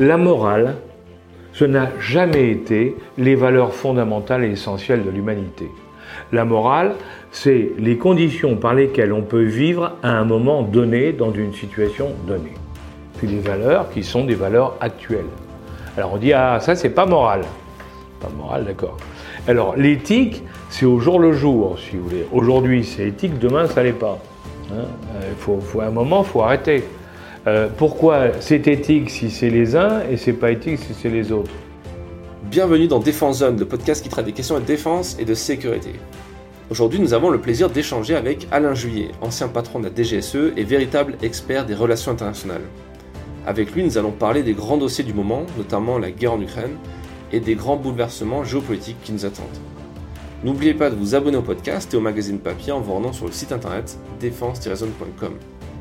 la morale, ce n'a jamais été les valeurs fondamentales et essentielles de l'humanité. La morale, c'est les conditions par lesquelles on peut vivre à un moment donné dans une situation donnée. Puis les valeurs qui sont des valeurs actuelles. Alors on dit ah ça c'est pas moral. Pas moral, d'accord. Alors l'éthique, c'est au jour le jour, si vous voulez. Aujourd'hui c'est éthique, demain ça l'est pas. Hein. Euh, il faut, un moment, faut arrêter. Euh, pourquoi c'est éthique si c'est les uns et c'est pas éthique si c'est les autres Bienvenue dans Défense Zone, le podcast qui traite des questions de défense et de sécurité. Aujourd'hui, nous avons le plaisir d'échanger avec Alain Juillet, ancien patron de la DGSE et véritable expert des relations internationales. Avec lui, nous allons parler des grands dossiers du moment, notamment la guerre en Ukraine, et des grands bouleversements géopolitiques qui nous attendent. N'oubliez pas de vous abonner au podcast et au magazine papier en vous rendant sur le site internet défense-zone.com.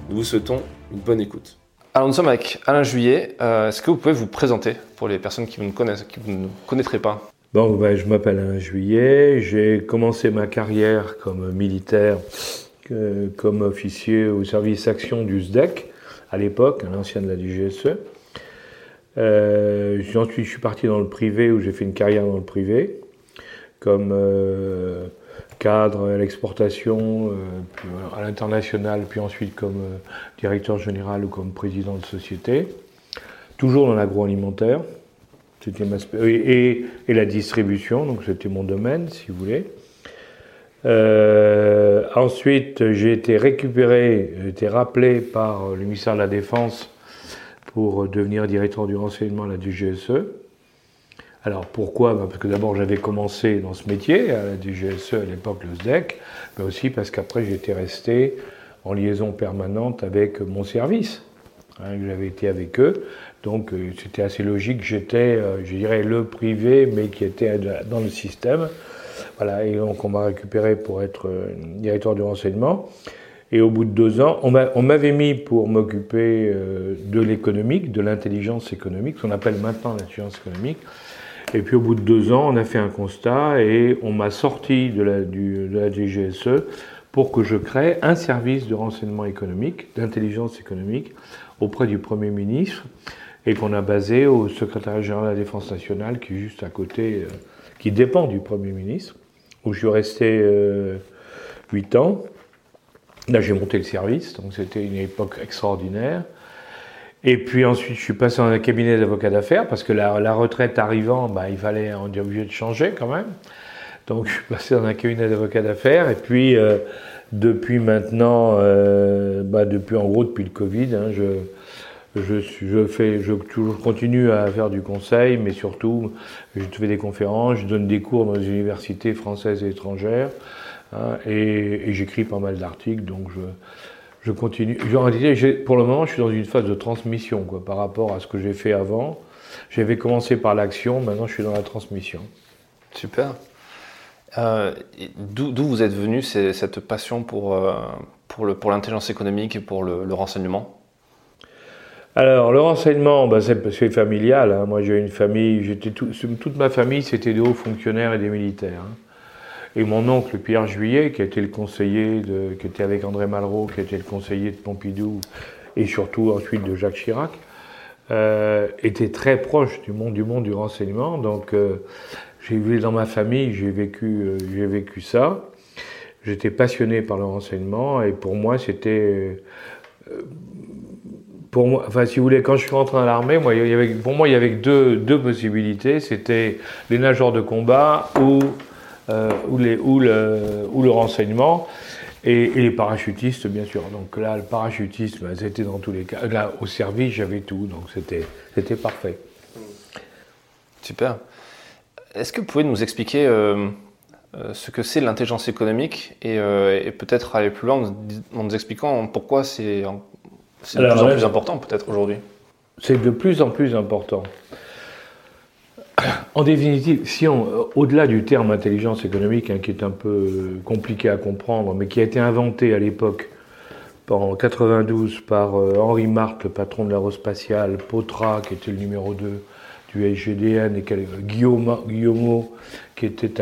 Nous vous souhaitons une bonne écoute. Alors nous sommes avec Alain Juillet. Euh, est-ce que vous pouvez vous présenter pour les personnes qui vous connaissent, qui vous ne connaîtraient pas? Bon, ben, je m'appelle Alain Juillet. J'ai commencé ma carrière comme militaire, comme officier au service action du SDEC à l'époque, l'ancien de la DGSE. Euh, ensuite, je suis parti dans le privé où j'ai fait une carrière dans le privé comme euh, cadre à l'exportation, euh, à l'international, puis ensuite comme euh, directeur général ou comme président de société, toujours dans l'agroalimentaire. C'était ma et, la distribution, donc c'était mon domaine, si vous voulez. Euh, ensuite, j'ai été récupéré, j'ai été rappelé par le ministère de la Défense pour devenir directeur du renseignement à la DGSE. Alors pourquoi? Bah, Parce que d'abord j'avais commencé dans ce métier, à la DGSE à l'époque, le SDEC, mais aussi parce qu'après j'étais resté en liaison permanente avec mon service. Hein, j'avais été avec eux, donc euh, c'était assez logique. J'étais, euh, je dirais, le privé, mais qui était dans le système. Voilà, et donc on m'a récupéré pour être euh, directeur du renseignement. Et au bout de deux ans, on m'avait mis pour m'occuper de l'économique, de l'intelligence économique, ce qu'on appelle maintenant l'intelligence économique. Et puis au bout de deux ans, on a fait un constat et on m'a sorti de la, DGSE pour que je crée un service de renseignement économique, d'intelligence économique, auprès du Premier ministre et qu'on a basé au secrétariat général de la Défense nationale qui est juste à côté, euh, qui dépend du Premier ministre, où je suis resté euh, huit ans. Là, j'ai monté le service, donc c'était une époque extraordinaire. Et puis ensuite, je suis passé dans un cabinet d'avocat d'affaires parce que la, retraite arrivant, bah, il fallait, on est obligé de changer quand même. Donc, je suis passé dans un cabinet d'avocat d'affaires. Et puis, euh, depuis maintenant, euh, bah, depuis en gros depuis le Covid, hein, je, je, je, fais, je, je, continue à faire du conseil, mais surtout, je fais des conférences, je donne des cours dans les universités françaises et étrangères, hein, et, et j'écris pas mal d'articles, donc je je continue. pour le moment, je suis dans une phase de transmission quoi, par rapport à ce que j'ai fait avant. J'avais commencé par l'action, maintenant je suis dans la transmission. Super. Euh, D'où vous êtes venu cette passion pour, euh, pour l'intelligence pour économique et pour le, le renseignement? Alors, le renseignement, bah, c'est familial. Hein. Moi, j'ai une famille, tout, toute ma famille, c'était des hauts fonctionnaires et des militaires. Hein. Et mon oncle Pierre Juillet, qui était le conseiller, qui était avec André Malraux, qui était le conseiller de Pompidou, et surtout ensuite de Jacques Chirac, euh, était très proche du monde du renseignement. Donc euh, j'ai vu dans ma famille, j'ai vécu, euh, j'ai vécu ça. J'étais passionné par le renseignement et pour moi c'était euh, pour moi, enfin, si vous voulez, quand je suis rentré dans l'armée, pour moi, il y avait deux, deux possibilités. C'était les nageurs de combat ou ou, les, ou, le, ou, le, renseignement, et, et, les parachutistes, bien sûr. Donc là, le parachutisme, c'était dans tous les cas. Là, au service, j'avais tout, donc c'était parfait. Super. Est-ce que vous pouvez nous expliquer euh, euh ce que c'est l'intelligence économique et, euh, et peut-être aller plus loin en nous expliquant pourquoi c'est de plus en plus important peut-être aujourd'hui? C'est de plus en plus important. En définitive, si on, euh, au-delà du terme intelligence économique, hein, qui est un peu compliqué à comprendre, mais qui a été inventé à l'époque en 92 par euh, Henri Marc, le patron de l'aérospatiale, Potra, qui était le numéro 2 du SGDN, et Guillaume, Guillaume qui était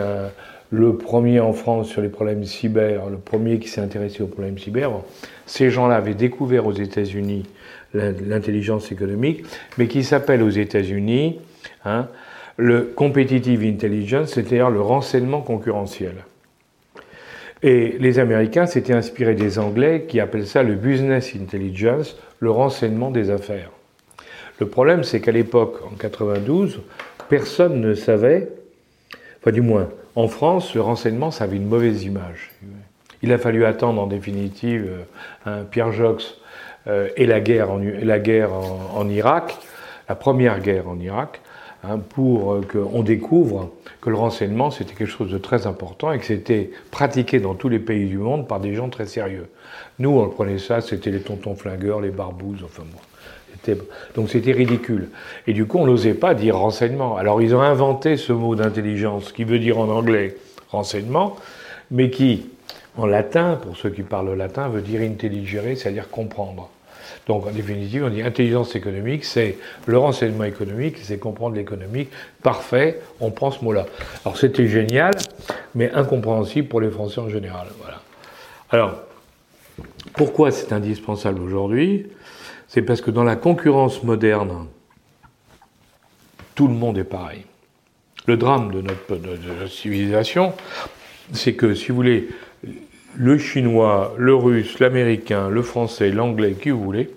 le premier en France sur les problèmes cyber, le premier qui s'est intéressé aux problèmes cyber. Ces gens-là avaient découvert aux États-Unis l'intelligence économique, mais qui s'appelle aux États-Unis hein, le competitive intelligence, c'est-à-dire le renseignement concurrentiel. Et les Américains s'étaient inspirés des Anglais qui appellent ça le business intelligence, le renseignement des affaires. Le problème, c'est qu'à l'époque, en 92, personne ne savait, enfin du moins, en France, le renseignement, ça avait une mauvaise image. Il a fallu attendre en définitive euh, Pierre Jox euh, et la guerre, en, la guerre en, Irak, la première guerre en Irak, hein, pour euh, qu'on découvre que le renseignement c'était quelque chose de très important et que c'était pratiqué dans tous les pays du monde par des gens très sérieux. Nous, on prenait ça, c'était les tontons flingueurs, les barbouzes, enfin bon. Donc c'était ridicule. Et du coup, on n'osait pas dire renseignement. Alors ils ont inventé ce mot d'intelligence qui veut dire en anglais renseignement, mais qui, en latin, pour ceux qui parlent latin, veut dire intelligere, c'est-à-dire comprendre. Donc en définitive, on dit intelligence économique, c'est le renseignement économique, c'est comprendre l'économique. Parfait, on prend ce mot-là. Alors c'était génial, mais incompréhensible pour les Français en général. Voilà. Alors, pourquoi c'est indispensable aujourd'hui? C'est parce que dans la concurrence moderne, tout le monde est pareil. Le drame de notre, de notre civilisation, c'est que, si vous voulez, le chinois, le russe, l'américain, le français, l'anglais, qui vous voulez,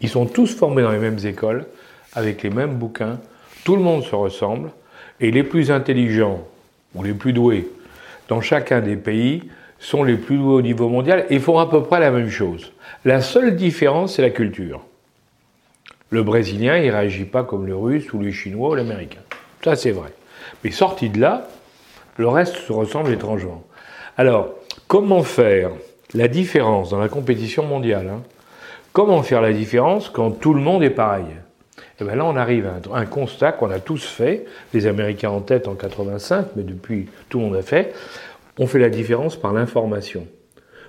ils sont tous formés dans les mêmes écoles, avec les mêmes bouquins, tout le monde se ressemble, et les plus intelligents, ou les plus doués, dans chacun des pays, sont les plus doués au niveau mondial et font à peu près la même chose. La seule différence, c'est la culture. Le Brésilien, il ne réagit pas comme le Russe ou le Chinois ou l'Américain. Ça, c'est vrai. Mais sorti de là, le reste se ressemble étrangement. Alors, Comment faire la différence dans la compétition mondiale hein? Comment faire la différence quand tout le monde est pareil? Et eh bien là, on arrive à un, constat qu'on a tous fait, les Américains en tête en 85, mais depuis tout le monde a fait. On fait la différence par l'information.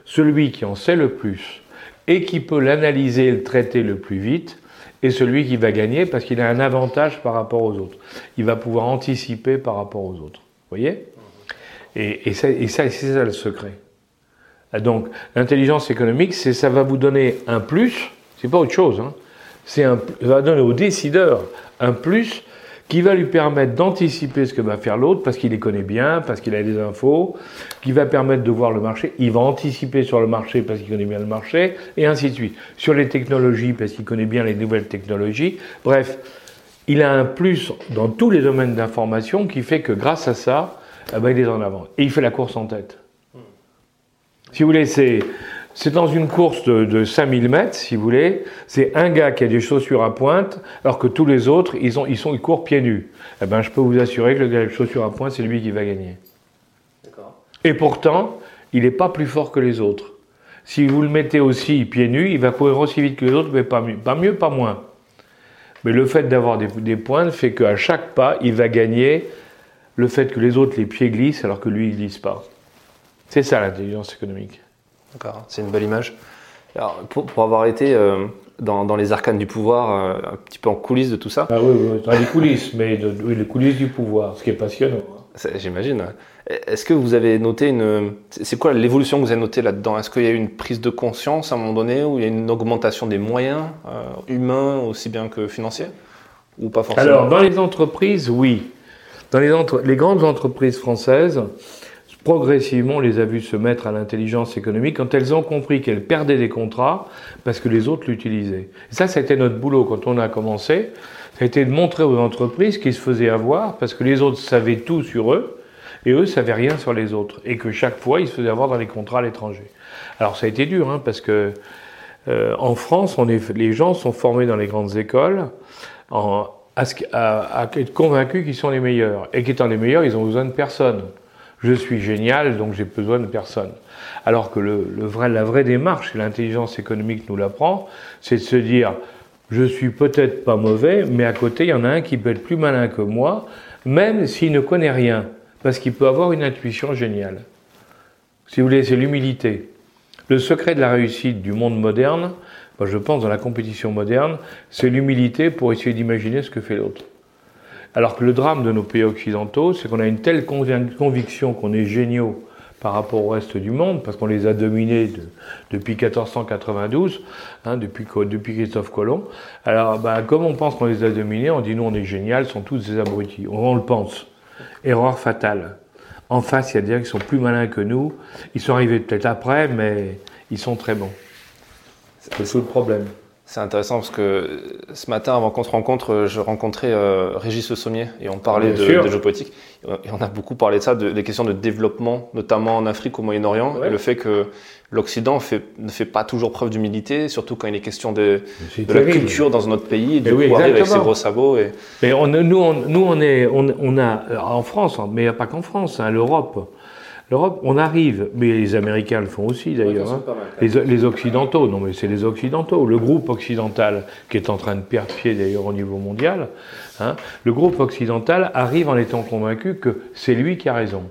Celui qui en sait le plus et qui peut l'analyser et le traiter le plus vite est celui qui va gagner parce qu'il a un avantage par rapport aux autres. Il va pouvoir anticiper par rapport aux autres. Vous voyez? Et, ça c'est ça le secret. Ah, donc, l'intelligence économique, ça va vous donner un plus, c'est pas autre chose, hein. c'est un, va donner au décideur un plus qui va lui permettre d'anticiper ce que va faire l'autre parce qu'il les connaît bien, parce qu'il a des infos, qui va permettre de voir le marché. Il va anticiper sur le marché parce qu'il connaît bien le marché, et ainsi de suite. Sur les technologies parce qu'il connaît bien les nouvelles technologies. Bref, il a un plus dans tous les domaines d'information qui fait que grâce à ça, eh ben, il est en avant. Et il fait la course en tête. Si vous voulez, c'est, c'est dans une course de, 5000 mètres, si vous voulez. C'est un gars qui a des chaussures à pointe, alors que tous les autres, ils, ont, ils, sont, ils courent pieds nus. Eh ben, je peux vous assurer que le gars avec chaussures à pointe, c'est lui qui va gagner. Et pourtant, il n'est pas plus fort que les autres. Si vous le mettez aussi pieds nus, il va courir aussi vite que les autres, mais pas mieux, pas, mieux, pas moins. Mais le fait d'avoir des, des pointes fait qu'à chaque pas, il va gagner le fait que les autres, les pieds glissent, alors que lui, il glisse pas. C'est ça l'intelligence économique. D'accord, c'est une belle image. Alors, pour, avoir été euh, dans, les arcanes du pouvoir, euh, un petit peu en coulisses de tout ça. Ah oui, oui dans les coulisses, mais oui, les coulisses du pouvoir, ce qui est passionnant. J'imagine. Est-ce que vous avez noté une. C'est quoi l'évolution que vous avez notée là-dedans? Est-ce qu'il y a eu une prise de conscience à un moment donné où il y a une augmentation des moyens euh, humains aussi bien que financiers? Ou pas forcément? Alors, dans les entreprises, oui. Dans les, les grandes entreprises françaises, progressivement, on les a vus se mettre à l'intelligence économique quand elles ont compris qu'elles perdaient des contrats parce que les autres l'utilisaient. ça, ça a été notre boulot quand on a commencé. Ça a été de montrer aux entreprises qu'ils se faisaient avoir parce que les autres savaient tout sur eux et eux savaient rien sur les autres. Et que chaque fois, ils se faisaient avoir dans les contrats à l'étranger. Alors ça a été dur hein, parce que euh, en France, les gens sont formés dans les grandes écoles à, à être convaincus qu'ils sont les meilleurs. Et qu'étant les meilleurs, ils ont besoin de personne je suis génial, donc j'ai besoin de personne. Alors que la vraie démarche, et l'intelligence économique nous l'apprend, c'est de se dire, je suis peut-être pas mauvais, mais à côté, il y en a un qui peut être plus malin que moi, même s'il ne connaît rien, parce qu'il peut avoir une intuition géniale. Si vous voulez, c'est l'humilité. Le secret de la réussite du monde moderne, je pense dans la compétition moderne, c'est l'humilité pour essayer d'imaginer ce que fait l'autre. Alors que le drame de nos pays occidentaux, c'est qu'on a une telle conviction qu'on est géniaux par rapport au reste du monde, parce qu'on les a dominés depuis 1492, hein, depuis, Christophe Colomb. Alors, bah, comme on pense qu'on les a dominés, on dit nous on est génial, sont tous des abrutis. On, le pense. Erreur fatale. En face, il y a des gens qui sont plus malins que nous. Ils sont arrivés peut-être après, mais ils sont très bons. C'est le problème. C'est intéressant parce que ce matin, avant qu'on se rencontre, je rencontrais euh, Régis Le Sommier et on parlait de, de, géopolitique. Et on a beaucoup parlé de ça, de, des questions de développement, notamment en Afrique, au Moyen-Orient, et le fait que l'Occident ne fait pas toujours preuve d'humilité, surtout quand il est question de, de la culture dans un autre pays, du oui, avec ses gros sabots. Et... Mais on, nous, on, nous, on, est, on, on a, en France, mais il n'y a pas qu'en France, hein, l'Europe, L'Europe, on arrive, mais les Américains le font aussi d'ailleurs, hein. les, Occidentaux, non mais c'est les Occidentaux, le groupe occidental qui est en train de perdre pied d'ailleurs au niveau mondial, hein, le groupe occidental arrive en étant convaincu que c'est lui qui a raison.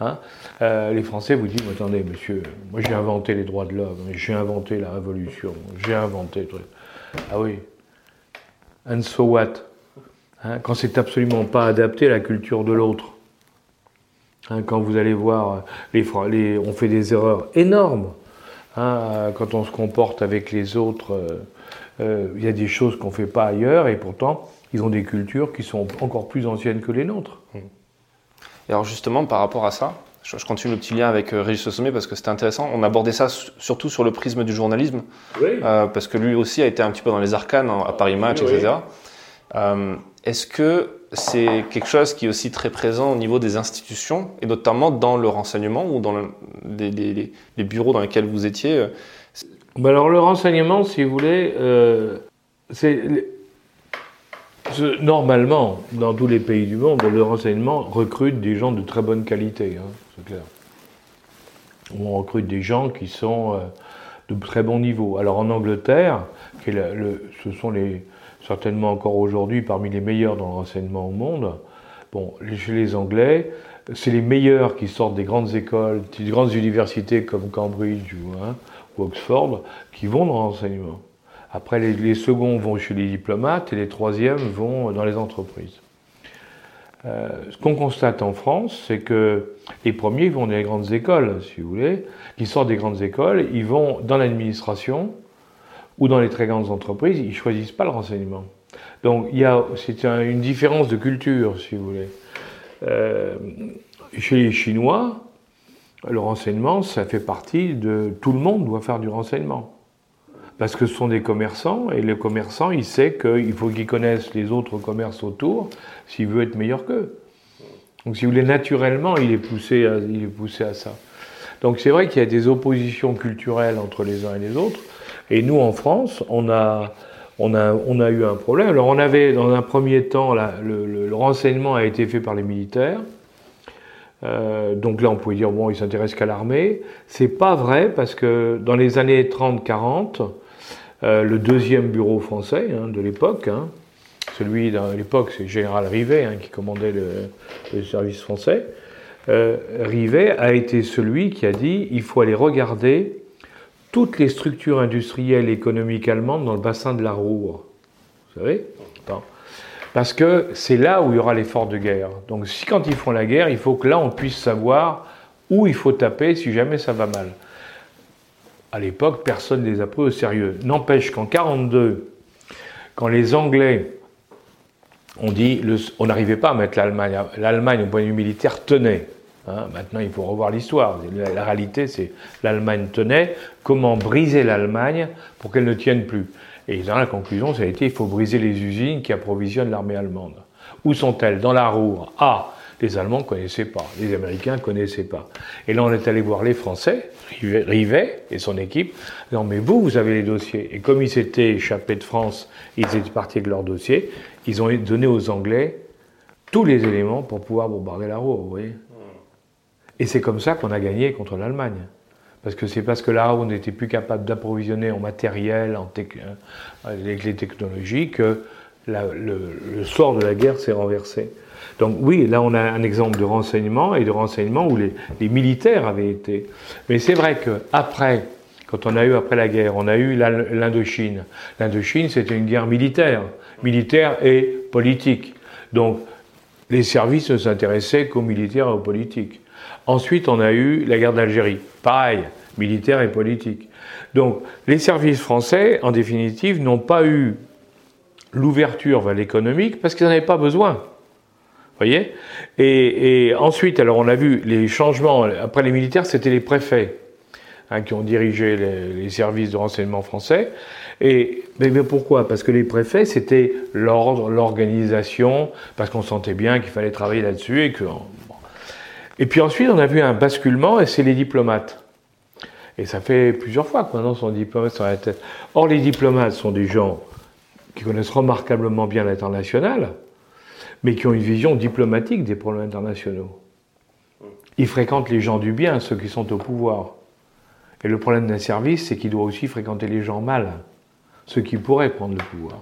Hein. Euh, les Français vous disent, attendez monsieur, moi j'ai inventé les droits de l'homme, j'ai inventé la révolution, j'ai inventé... Ah oui, and so what Quand c'est absolument pas adapté à la culture de l'autre. Hein, quand vous allez voir, les, les, on fait des erreurs énormes. Hein, quand on se comporte avec les autres, euh, euh, il y a des choses qu'on ne fait pas ailleurs et pourtant, ils ont des cultures qui sont encore plus anciennes que les nôtres. Et alors justement, par rapport à ça, je, continue le petit lien avec euh, Régis Sommet parce que c'était intéressant. On abordait ça surtout sur le prisme du journalisme, parce que lui aussi a été un petit peu dans les arcanes à Paris Match, etc. Est-ce que c'est quelque chose qui est aussi très présent au niveau des institutions, et notamment dans le renseignement ou dans les, bureaux dans lesquels vous étiez euh, bah Alors le renseignement, si vous voulez, euh, c'est normalement, dans tous les pays du monde, le renseignement recrute des gens de très bonne qualité, hein, c'est clair. On recrute des gens qui sont euh, de très bon niveau. Alors en Angleterre, ce sont les, certainement encore aujourd'hui parmi les meilleurs dans le renseignement au monde. Bon, chez les Anglais, c'est les meilleurs qui sortent des grandes écoles, des grandes universités comme Cambridge ou, hein, Oxford, qui vont dans le renseignement. Après, les, seconds vont chez les diplomates et les troisièmes vont dans les entreprises. Euh, ce qu'on constate en France, c'est que les premiers vont dans les grandes écoles, si vous voulez, qui sortent des grandes écoles, ils vont dans l'administration, ou dans les très grandes entreprises, ils ne choisissent pas le renseignement. Donc il y a, c'est une différence de culture, si vous voulez. Euh, chez les Chinois, le renseignement, ça fait partie de... Tout le monde doit faire du renseignement. Parce que ce sont des commerçants, et le commerçant, il sait qu'il faut qu'il connaisse les autres commerces autour s'il veut être meilleur qu'eux. Donc si vous voulez, naturellement, il est poussé à, il est poussé à ça. Donc c'est vrai qu'il y a des oppositions culturelles entre les uns et les autres, et nous, en France, on a, eu un problème. Alors, on avait, dans un premier temps, le, renseignement a été fait par les militaires. Euh, donc là, on pouvait dire, bon, ils s'intéressent qu'à l'armée. C'est pas vrai, parce que dans les années 30-40, euh, le deuxième bureau français hein, de l'époque, hein, celui de l'époque, c'est général Rivet hein, qui commandait le, service français, euh, Rivet a été celui qui a dit il faut aller regarder toutes les structures industrielles et économiques allemandes dans le bassin de la Ruhr. Vous savez Parce que c'est là où il y aura l'effort de guerre. Donc si quand ils font la guerre, il faut que là on puisse savoir où il faut taper si jamais ça va mal. À l'époque, personne ne les a pris au sérieux. N'empêche qu'en 1942, quand les Anglais ont dit, on n'arrivait pas à mettre l'Allemagne, l'Allemagne au point de vue militaire tenait. Hein, maintenant, il faut revoir l'histoire. La, réalité, c'est l'Allemagne tenait. Comment briser l'Allemagne pour qu'elle ne tienne plus? Et dans la conclusion, ça a été il faut briser les usines qui approvisionnent l'armée allemande. Où sont-elles? Dans la Ruhr. Ah, les Allemands ne connaissaient pas, les Américains ne connaissaient pas. Et là, on est allé voir les Français, Rivet et son équipe, non mais vous, vous avez les dossiers. Et comme ils s'étaient échappés de France, ils étaient partis avec leurs dossiers, ils ont donné aux Anglais tous les éléments pour pouvoir bombarder la Ruhr, vous voyez et c'est comme ça qu'on a gagné contre l'Allemagne. Parce que c'est parce que là, on n'était plus capable d'approvisionner en matériel, en euh, avec les technologies, que le, sort de la guerre s'est renversé. Donc oui, là on a un exemple de renseignement et de renseignement où les, militaires avaient été. Mais c'est vrai qu'après, quand on a eu après la guerre, on a eu l'Indochine. L'Indochine, c'était une guerre militaire, militaire et politique. Donc les services ne s'intéressaient qu'aux militaires et aux politiques. Ensuite, on a eu la guerre d'Algérie. Pareil, militaire et politique. Donc, les services français, en définitive, n'ont pas eu l'ouverture vers l'économique parce qu'ils n'en avaient pas besoin. Voyez? Et, ensuite, alors on a vu les changements, après les militaires, c'était les préfets hein, qui ont dirigé les, services de renseignement français. Et mais, pourquoi? Parce que les préfets, c'était l'ordre, l'organisation, parce qu'on sentait bien qu'il fallait travailler là-dessus et que. Et puis ensuite, on a vu un basculement, et c'est les diplomates. Et ça fait plusieurs fois que maintenant son diplomate sur la tête. Or, les diplomates sont des gens qui connaissent remarquablement bien l'international, mais qui ont une vision diplomatique des problèmes internationaux. Ils fréquentent les gens du bien, ceux qui sont au pouvoir. Et le problème d'un service, c'est qu'il doit aussi fréquenter les gens mal, ceux qui pourraient prendre le pouvoir.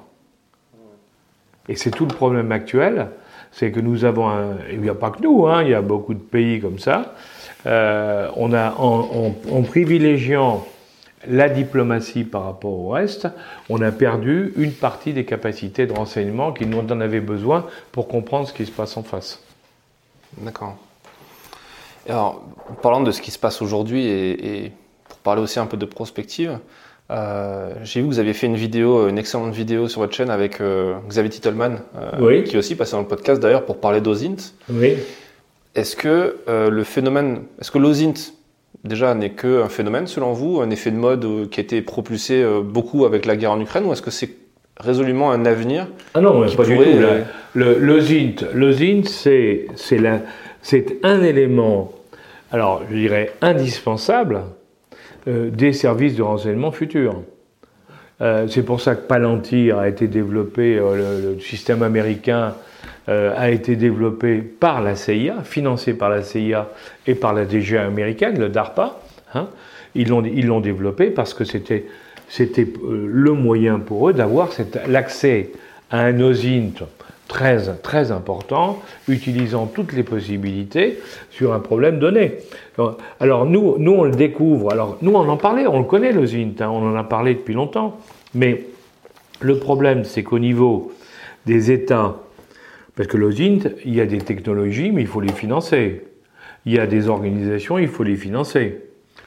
Et c'est tout le problème actuel, c'est que nous avons, un, il n'y a pas que nous, hein, il y a beaucoup de pays comme ça, euh, on a, en privilégiant la diplomatie par rapport au reste, on a perdu une partie des capacités de renseignement qui nous en avaient besoin pour comprendre ce qui se passe en face. D'accord. Alors, parlant de ce qui se passe aujourd'hui et, pour parler aussi un peu de prospective, euh, j'ai vu que vous aviez fait une vidéo, une excellente vidéo sur votre chaîne avec euh, Xavier Titelman, euh, qui est aussi passé dans le podcast d'ailleurs pour parler d'OSINT. Oui. Est-ce que le phénomène, est-ce que l'OSINT déjà n'est qu'un phénomène selon vous, un effet de mode euh, qui a été propulsé euh, beaucoup avec la guerre en Ukraine, ou est-ce que c'est résolument un avenir Ah non, pas du tout. ZINT c'est, c'est, un élément, alors je dirais indispensable, euh, des services de renseignement futurs. c'est pour ça que Palantir a été développé, le, système américain euh, a été développé par la CIA, financé par la CIA et par la DGA américaine, le DARPA. Hein. Ils l'ont développé parce que c'était euh, le moyen pour eux d'avoir l'accès à un OSINT très, très important, utilisant toutes les possibilités sur un problème donné. Alors nous, nous on le découvre, alors nous on en parlait, on le connaît l'OSINT, hein, on en a parlé depuis longtemps, mais le problème c'est qu'au niveau des États parce que l'OSINT, il y a des technologies, mais il faut les financer. Il y a des organisations, il faut les financer.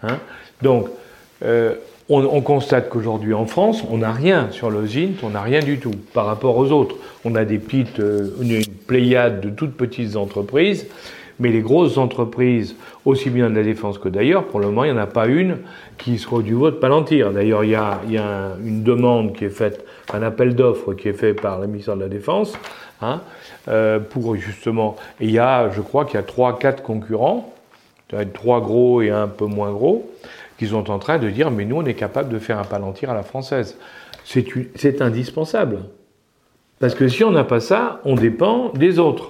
Hein. Donc, euh, on, constate qu'aujourd'hui en France, on n'a rien sur l'OSINT, on n'a rien du tout par rapport aux autres. On a des petites, euh, une pléiade de toutes petites entreprises, mais les grosses entreprises, aussi bien de la défense que d'ailleurs, pour le moment, il n'y en a pas une qui soit du vote Palantir. D'ailleurs, il y a, une demande qui est faite, un appel d'offres qui est fait par le ministère de la Défense, hein, euh, pour justement. Et il y a, je crois qu'il y a trois, quatre concurrents, trois gros et un peu moins gros, qui sont en train de dire mais nous on est capable de faire un palantir à la française. C'est indispensable. Parce que si on n'a pas ça, on dépend des autres.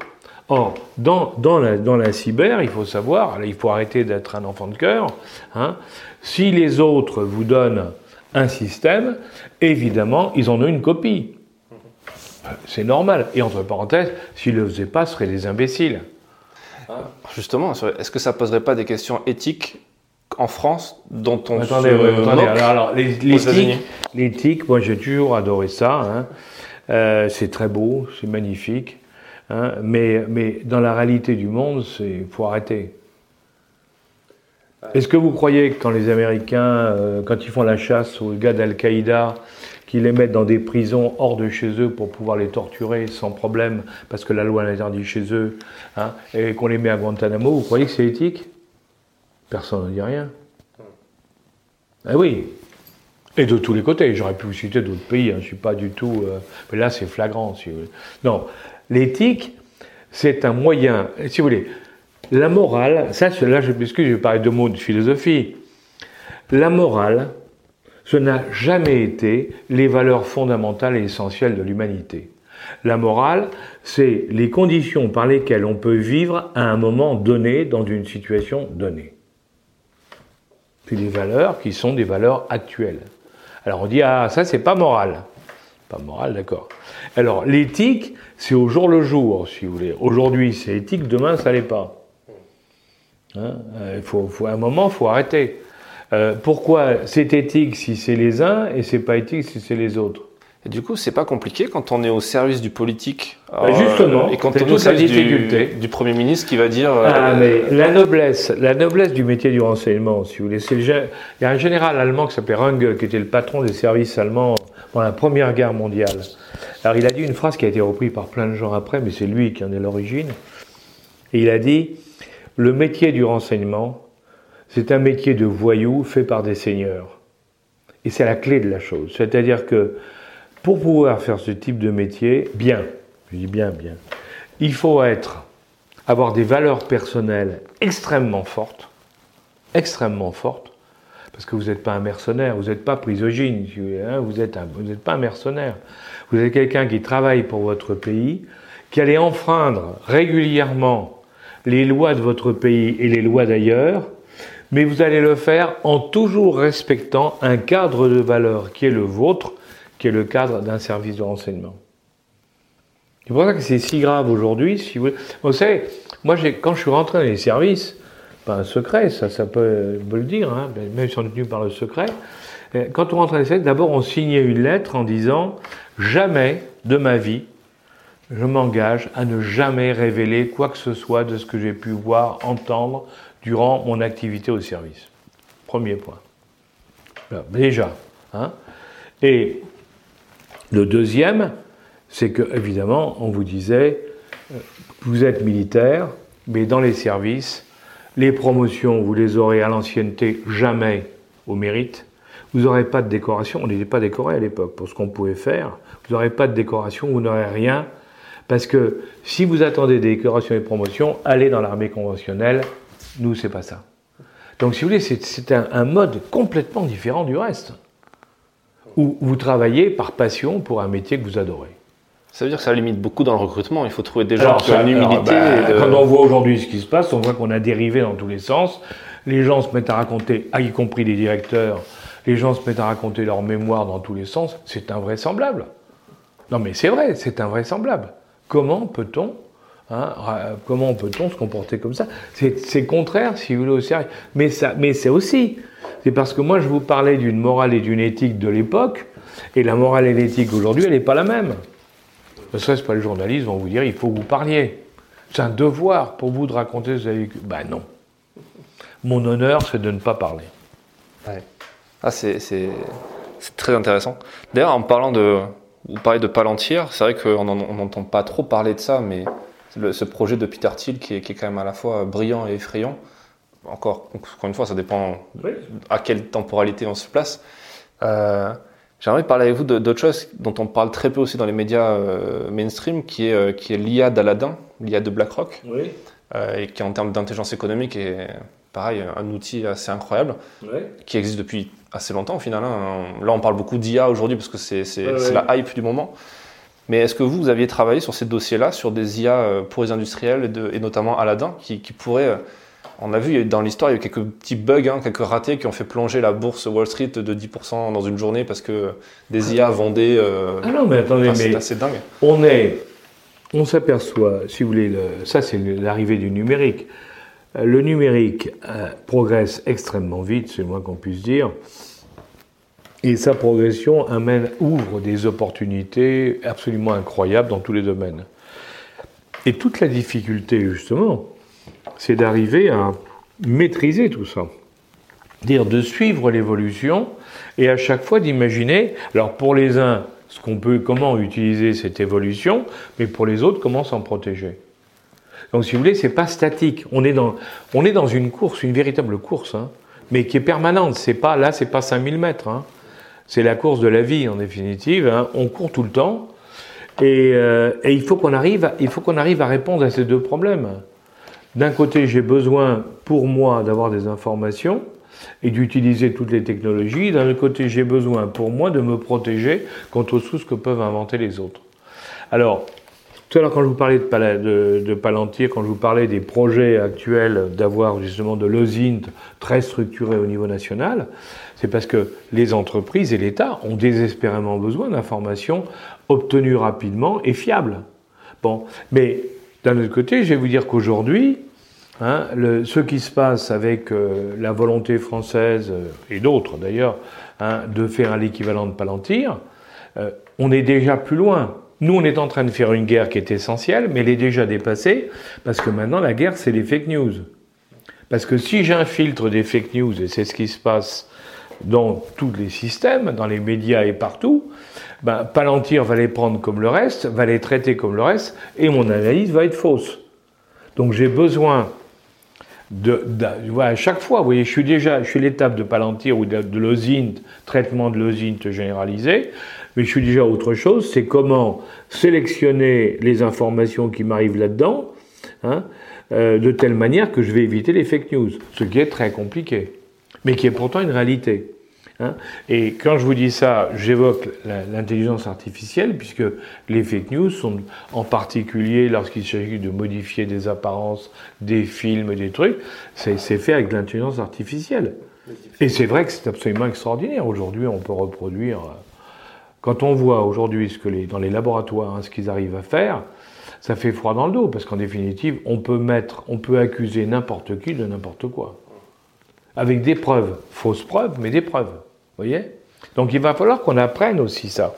Or, dans, dans, la, dans la cyber, il faut savoir, il faut arrêter d'être un enfant de cœur. Hein, si les autres vous donnent un système, évidemment, ils en ont une copie. C'est normal. Et entre parenthèses, s'ils ne le faisaient pas, ce seraient des imbéciles. Justement, est-ce que ça poserait pas des questions éthiques en France dont on attendez, se attendez, alors, l'éthique, moi j'ai toujours adoré ça. Hein. Euh, c'est très beau, c'est magnifique. Hein. mais, mais dans la réalité du monde, il faut arrêter. Est-ce que vous croyez que quand les Américains, euh, quand ils font la chasse aux gars d'Al-Qaïda, qu'ils les mettent dans des prisons hors de chez eux pour pouvoir les torturer sans problème, parce que la loi l'interdit chez eux, hein, et qu'on les met à Guantanamo, vous croyez que c'est éthique? Personne ne dit rien. Ah oui. Et de tous les côtés. J'aurais pu vous citer d'autres pays, hein, je ne suis pas du tout. Euh, mais là, c'est flagrant, si vous voulez. Non. L'éthique, c'est un moyen. Si vous voulez, la morale, ça, là, je m'excuse, je vais parler de mots de philosophie. La morale, ce n'a jamais été les valeurs fondamentales et essentielles de l'humanité. La morale, c'est les conditions par lesquelles on peut vivre à un moment donné dans une situation donnée. Les valeurs qui sont des valeurs actuelles. Alors on dit ah ça c'est pas moral. Pas moral, d'accord. Alors l'éthique, c'est au jour le jour, si vous voulez. Aujourd'hui c'est éthique, demain ça l'est pas. Hein euh, il faut, faut, à un moment, il faut arrêter. Euh, pourquoi c'est éthique si c'est les uns et c'est pas éthique si c'est les autres? Et du coup, c'est pas compliqué quand on est au service du politique. Bah, justement, et quand on est au service du, du, Premier ministre qui va dire. Ah, mais la noblesse, la noblesse du métier du renseignement, si vous voulez. Le, il y a un général allemand qui s'appelait Runge, qui était le patron des services allemands pendant la Première Guerre mondiale. Alors, il a dit une phrase qui a été reprise par plein de gens après, mais c'est lui qui en est l'origine. Et il a dit Le métier du renseignement, c'est un métier de voyou fait par des seigneurs. Et c'est la clé de la chose. C'est-à-dire que pour pouvoir faire ce type de métier, bien, je dis bien, bien, il faut être, avoir des valeurs personnelles extrêmement fortes, extrêmement fortes, parce que vous n'êtes pas un mercenaire, vous n'êtes pas prisogyne, hein, vous n'êtes pas un mercenaire. Vous êtes quelqu'un qui travaille pour votre pays, qui allait enfreindre régulièrement les lois de votre pays et les lois d'ailleurs, mais vous allez le faire en toujours respectant un cadre de valeur qui est le vôtre, qui est le cadre d'un service de renseignement. C'est pour ça que c'est si grave aujourd'hui. Vous... savez, moi, quand je suis rentré dans les services, pas un secret, ça, ça peut, le dire, hein, même si on est tenu par le secret, euh, quand on rentre dans les services, d'abord on signait une lettre en disant jamais de ma vie je m'engage à ne jamais révéler quoi que ce soit de ce que j'ai pu voir, entendre durant mon activité au service. Premier point. déjà. Hein. Et le deuxième, c'est que, évidemment, on vous disait, euh, vous êtes militaire, mais dans les services, les promotions, vous les aurez à l'ancienneté, jamais au mérite. Vous n'aurez pas de décoration. On n'était pas décoré à l'époque pour ce qu'on pouvait faire. Vous n'aurez pas de décoration, vous n'aurez rien. Parce que si vous attendez des décorations et promotions, allez dans l'armée conventionnelle, nous, c'est pas ça. Donc, si vous voulez, c'est un, mode complètement différent du reste. Où vous travaillez par passion pour un métier que vous adorez. Ça veut dire que ça limite beaucoup dans le recrutement. Il faut trouver des gens qui ont une humilité. Ben, quand on voit aujourd'hui ce qui se passe, on voit qu'on a dérivé dans tous les sens. Les gens se mettent à raconter, ah, y compris les directeurs, les gens se mettent à raconter leur mémoire dans tous les sens. C'est invraisemblable. Non, mais c'est vrai, c'est invraisemblable. Comment peut-on Hein, comment peut-on se comporter comme ça? C'est contraire, si vous voulez, au sérieux. Mais, mais c'est aussi, c'est parce que moi je vous parlais d'une morale et d'une éthique de l'époque, et la morale et l'éthique aujourd'hui, elle n'est pas la même. Ne serait-ce pas les journalistes vont vous dire il faut que vous parliez. C'est un devoir pour vous de raconter ce que vous avez vécu. Ben non. Mon honneur, c'est de ne pas parler. Ah, c'est très intéressant. D'ailleurs, en parlant de. Vous parlez de Palantir, c'est vrai qu'on n'entend pas trop parler de ça, mais ce projet de Peter Thiel qui est, quand même à la fois brillant et effrayant. Encore, encore une fois, ça dépend à quelle temporalité on se place. Euh, J'aimerais parler avec vous d'autre chose dont on parle très peu aussi dans les médias euh, mainstream, qui est, euh, qui est l'IA d'Aladin, l'IA de BlackRock, euh, et qui en termes d'intelligence économique est pareil, un outil assez incroyable, qui existe depuis assez longtemps au final. Hein. Là, on parle beaucoup d'IA aujourd'hui parce que c'est la hype du moment. Mais est-ce que vous, vous aviez travaillé sur ces dossiers-là, sur des IA pour les industriels et, de, et notamment Aladdin, qui, qui pourraient. Euh, on a vu dans l'histoire, il y a eu quelques petits bugs, hein, quelques ratés qui ont fait plonger la bourse Wall Street de 10% dans une journée parce que des IA vendaient. Euh, ah non, mais attendez, mais. C'est assez dingue. On est. On s'aperçoit, si vous voulez, le, ça c'est l'arrivée du numérique. Le numérique progresse extrêmement vite, c'est le moins qu'on puisse dire. Et sa progression amène, ouvre des opportunités absolument incroyables dans tous les domaines. Et toute la difficulté, justement, c'est d'arriver à maîtriser tout ça. Dire de suivre l'évolution et à chaque fois d'imaginer, alors pour les uns, ce qu'on peut, comment utiliser cette évolution, mais pour les autres, comment s'en protéger. Donc, si vous voulez, c'est pas statique. On est dans, on est dans une course, une véritable course, hein, mais qui est permanente. C'est pas là, c'est pas 5000 mètres. Hein. C'est la course de la vie en définitive. Hein. On court tout le temps. Et, euh, il faut qu'on arrive, arrive à répondre à ces deux problèmes. D'un côté, j'ai besoin pour moi d'avoir des informations et d'utiliser toutes les technologies. D'un autre côté, j'ai besoin pour moi de me protéger contre tout ce que peuvent inventer les autres. Alors, tout à l'heure, quand je vous parlais de, Palantir, quand je vous parlais des projets actuels d'avoir justement de l'OSINT très structuré au niveau national, c'est parce que les entreprises et l'État ont désespérément besoin d'informations obtenues rapidement et fiables. Bon, mais d'un autre côté, je vais vous dire qu'aujourd'hui, hein, ce qui se passe avec euh, la volonté française, euh, et d'autres d'ailleurs, hein, de faire l'équivalent de Palantir, euh, on est déjà plus loin. Nous, on est en train de faire une guerre qui est essentielle, mais elle est déjà dépassée, parce que maintenant, la guerre, c'est les fake news. Parce que si j'infiltre des fake news, et c'est ce qui se passe dans tous les systèmes, dans les médias et partout, ben, Palantir va les prendre comme le reste, va les traiter comme le reste, et mon analyse va être fausse. Donc j'ai besoin de, à chaque fois, vous voyez, je suis déjà, je suis l'étape de Palantir ou de, de traitement de l'osint généralisé, mais je suis déjà autre chose, c'est comment sélectionner les informations qui m'arrivent là-dedans, hein, euh, de telle manière que je vais éviter les fake news, ce qui est très compliqué, mais qui est pourtant une réalité. Hein. Et quand je vous dis ça, j'évoque l'intelligence artificielle, puisque les fake news sont en particulier lorsqu'il s'agit de modifier des apparences, des films, des trucs, c'est fait avec l'intelligence artificielle. Et c'est vrai que c'est absolument extraordinaire. Aujourd'hui, on peut reproduire. Euh, quand on voit aujourd'hui ce que les, dans les laboratoires, hein, ce qu'ils arrivent à faire, ça fait froid dans le dos, parce qu'en définitive, on peut mettre, on peut accuser n'importe qui de n'importe quoi. Avec des preuves, fausses preuves, mais des preuves Donc il va falloir qu'on apprenne aussi ça.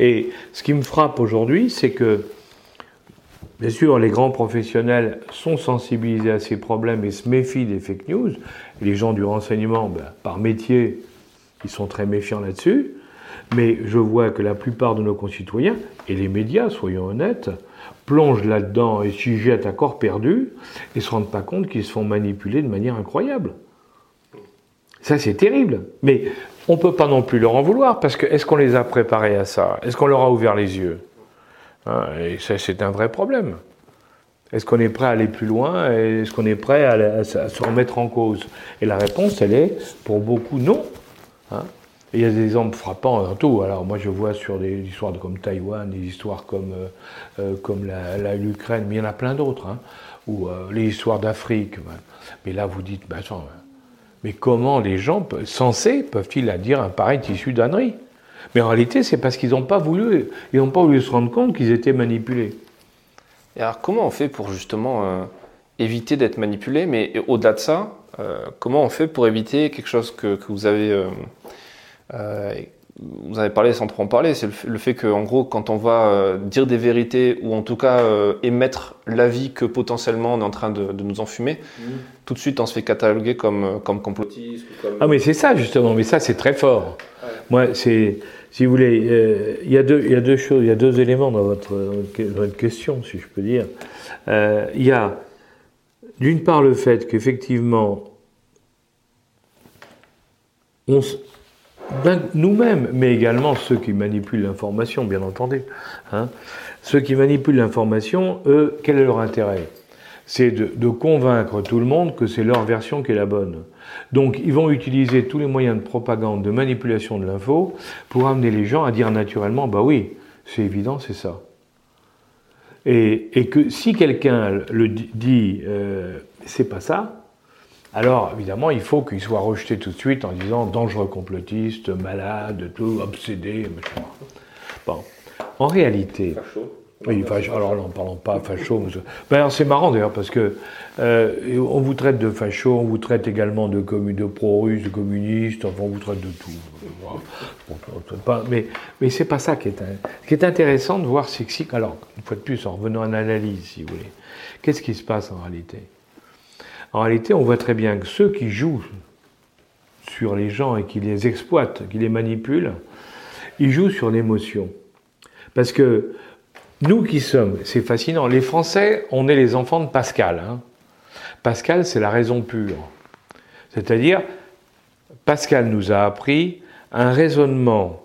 Et ce qui me frappe aujourd'hui, c'est que, bien sûr, les grands professionnels sont sensibilisés à ces problèmes et se méfient des fake news. les gens du renseignement, ben, par métier, ils sont très méfiants là-dessus. Mais je vois que la plupart de nos concitoyens, et les médias, soyons honnêtes, plongent là-dedans et s'y jettent à corps perdu et ne se rendent pas compte qu'ils se font manipuler de manière incroyable. Ça, c'est terrible. Mais on ne peut pas non plus leur en vouloir, parce que est-ce qu'on les a préparés à ça? Est-ce qu'on leur a ouvert les yeux? Hein, Et ça, c'est un vrai problème. Est-ce qu'on est prêt à aller plus loin? Est-ce qu'on est prêt à, se remettre en cause? Et la réponse, elle est, pour beaucoup, non. Hein. il y a des exemples frappants dans tout. Alors moi, je vois sur des histoires comme Taïwan, des histoires comme, euh, euh, l'Ukraine, mais il y en a plein d'autres. Hein, ou euh, les histoires d'Afrique. Mais là, vous dites, ben, attends, mais comment les gens censés peuvent-ils dire un pareil tissu d'ânerie? Mais en réalité, c'est parce qu'ils n'ont pas voulu, ils n'ont pas voulu se rendre compte qu'ils étaient manipulés. Et alors, comment on fait pour justement euh, éviter d'être manipulé? Mais au-delà de ça, euh, comment on fait pour éviter quelque chose que, vous avez euh, vous avez parlé sans trop en parler, c'est le, fait que, en gros, quand on va euh, dire des vérités ou en tout cas euh, émettre l'avis que potentiellement on est en train de, nous enfumer, mmh. tout de suite on se fait cataloguer comme, euh, comme complotiste. Ah, mais c'est ça justement, mais ça c'est très fort. Moi, c'est, si vous voulez, il y, a deux, y a deux choses, il y a deux éléments dans votre, dans votre question, si je peux dire. Il y a, d'une part, le fait qu'effectivement, on, ben, nous-mêmes, mais également ceux qui manipulent l'information, bien entendu. Hein. Ceux qui manipulent l'information, eux, quel est leur intérêt? C'est de, convaincre tout le monde que c'est leur version qui est la bonne. Donc ils vont utiliser tous les moyens de propagande, de manipulation de l'info, pour amener les gens à dire naturellement, bah oui, c'est évident, c'est ça. Et, que si quelqu'un le dit, euh, c'est pas ça, alors, évidemment, il faut qu'il soit rejeté tout de suite en disant dangereux complotiste, malade, tout, obsédé, Bon. En réalité. Facho. Oui, facho, alors n'en parlons pas, facho. Ben, c'est marrant d'ailleurs parce que euh, on vous traite de facho, on vous traite également de, de pro-russe, de communiste, enfin on vous traite de tout. mais mais c'est pas ça qui est, qui est intéressant de voir, c'est que alors une fois de plus, en revenant à l'analyse, si vous voulez, qu'est-ce qui se passe en réalité? En réalité, on voit très bien que ceux qui jouent sur les gens et qui les exploitent, qui les manipulent, ils jouent sur l'émotion. Parce que nous qui sommes, c'est fascinant, les Français, on est les enfants de Pascal. Hein. Pascal, c'est la raison pure. C'est-à-dire, Pascal nous a appris un raisonnement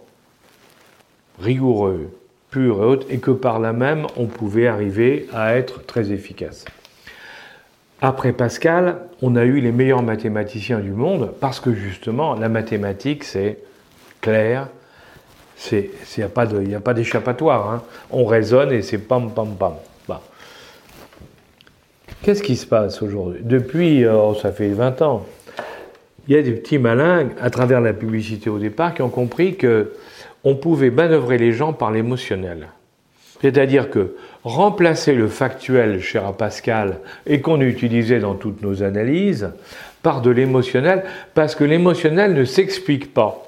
rigoureux, pur et haute, et que par là même, on pouvait arriver à être très efficace. Après Pascal, on a eu les meilleurs mathématiciens du monde parce que justement, la mathématique, c'est clair, il n'y a pas d'échappatoire. Hein. On raisonne et c'est pam, pam, pam. Qu'est-ce qui se passe aujourd'hui? Depuis, oh, ça fait 20 ans, il y a des petits malins, à travers la publicité au départ, qui ont compris que on pouvait manœuvrer les gens par l'émotionnel. C'est-à-dire que remplacer le factuel, cher Pascal, et qu'on utilisait dans toutes nos analyses, par de l'émotionnel, parce que l'émotionnel ne s'explique pas.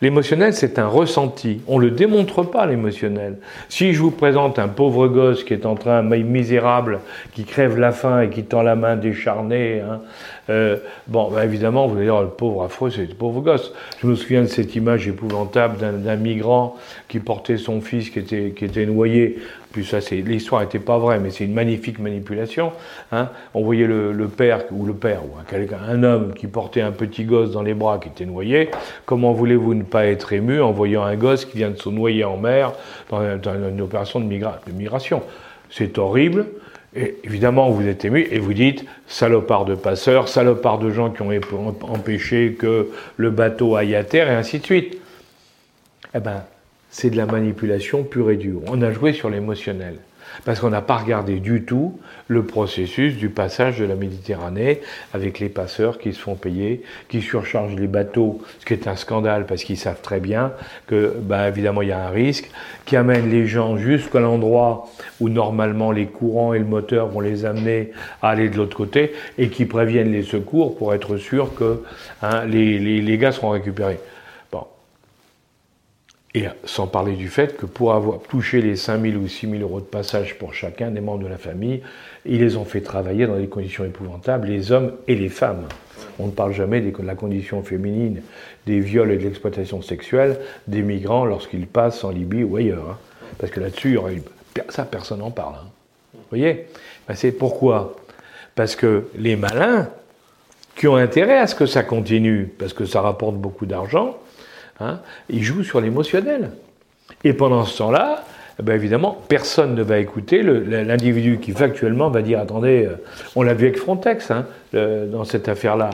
L'émotionnel, c'est un ressenti. On ne le démontre pas, l'émotionnel. Si je vous présente un pauvre gosse qui est en train, misérable, qui crève la faim et qui tend la main décharnée, hein, euh, bon, ben évidemment, vous allez dire, oh, le pauvre affreux, c'est le pauvre gosse. Je me souviens de cette image épouvantable d'un migrant qui portait son fils qui était, qui était noyé. Puis ça, c'est l'histoire n'était pas vraie, mais c'est une magnifique manipulation. Hein. On voyait le, le, père ou le père ou un, un homme qui portait un petit gosse dans les bras qui était noyé. Comment voulez-vous ne pas être ému en voyant un gosse qui vient de se noyer en mer dans, une opération de, de migration? C'est horrible. Évidemment, vous êtes ému et vous dites salopard de passeurs, salopard de gens qui ont empêché que le bateau aille à terre, et ainsi de suite. Eh bien, c'est de la manipulation pure et dure. On a joué sur l'émotionnel. Parce qu'on n'a pas regardé du tout le processus du passage de la Méditerranée avec les passeurs qui se font payer, qui surchargent les bateaux, ce qui est un scandale parce qu'ils savent très bien que, bah, évidemment, il y a un risque, qui amènent les gens jusqu'à l'endroit où normalement les courants et le moteur vont les amener à aller de l'autre côté et qui préviennent les secours pour être sûr que hein, les gars seront récupérés. Et sans parler du fait que pour avoir touché les 5 000 ou 6 000 euros de passage pour chacun des membres de la famille, ils les ont fait travailler dans des conditions épouvantables, les hommes et les femmes. On ne parle jamais de la condition féminine, des viols et de l'exploitation sexuelle des migrants lorsqu'ils passent en Libye ou ailleurs. Hein. Parce que là-dessus, ça, personne n'en parle. Hein. Vous voyez? Ben, C'est pourquoi? Parce que les malins, qui ont intérêt à ce que ça continue, parce que ça rapporte beaucoup d'argent, Hein, il joue sur l'émotionnel. Et pendant ce temps-là, eh ben évidemment, personne ne va écouter l'individu qui factuellement va dire attendez, euh, on l'a vu avec Frontex hein, dans cette affaire-là.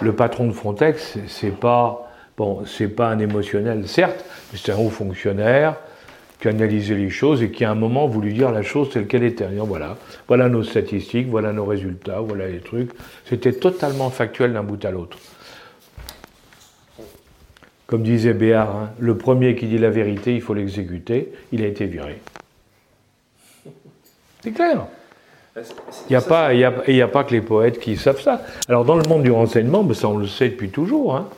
Le patron de Frontex, c'est pas bon, c'est pas un émotionnel, certes, mais c'est un haut fonctionnaire qui a analysé les choses et qui à un moment voulu dire la chose telle qu'elle était. voilà, voilà nos statistiques, voilà nos résultats, voilà les trucs. C'était totalement factuel d'un bout à l'autre. Comme disait Béard, hein, le premier qui dit la vérité, il faut l'exécuter. Il a été viré. C'est clair. Il n'y a, pas, a, a pas que les poètes qui savent ça. Alors dans le monde du renseignement, ben, ça on le sait depuis toujours. Hein.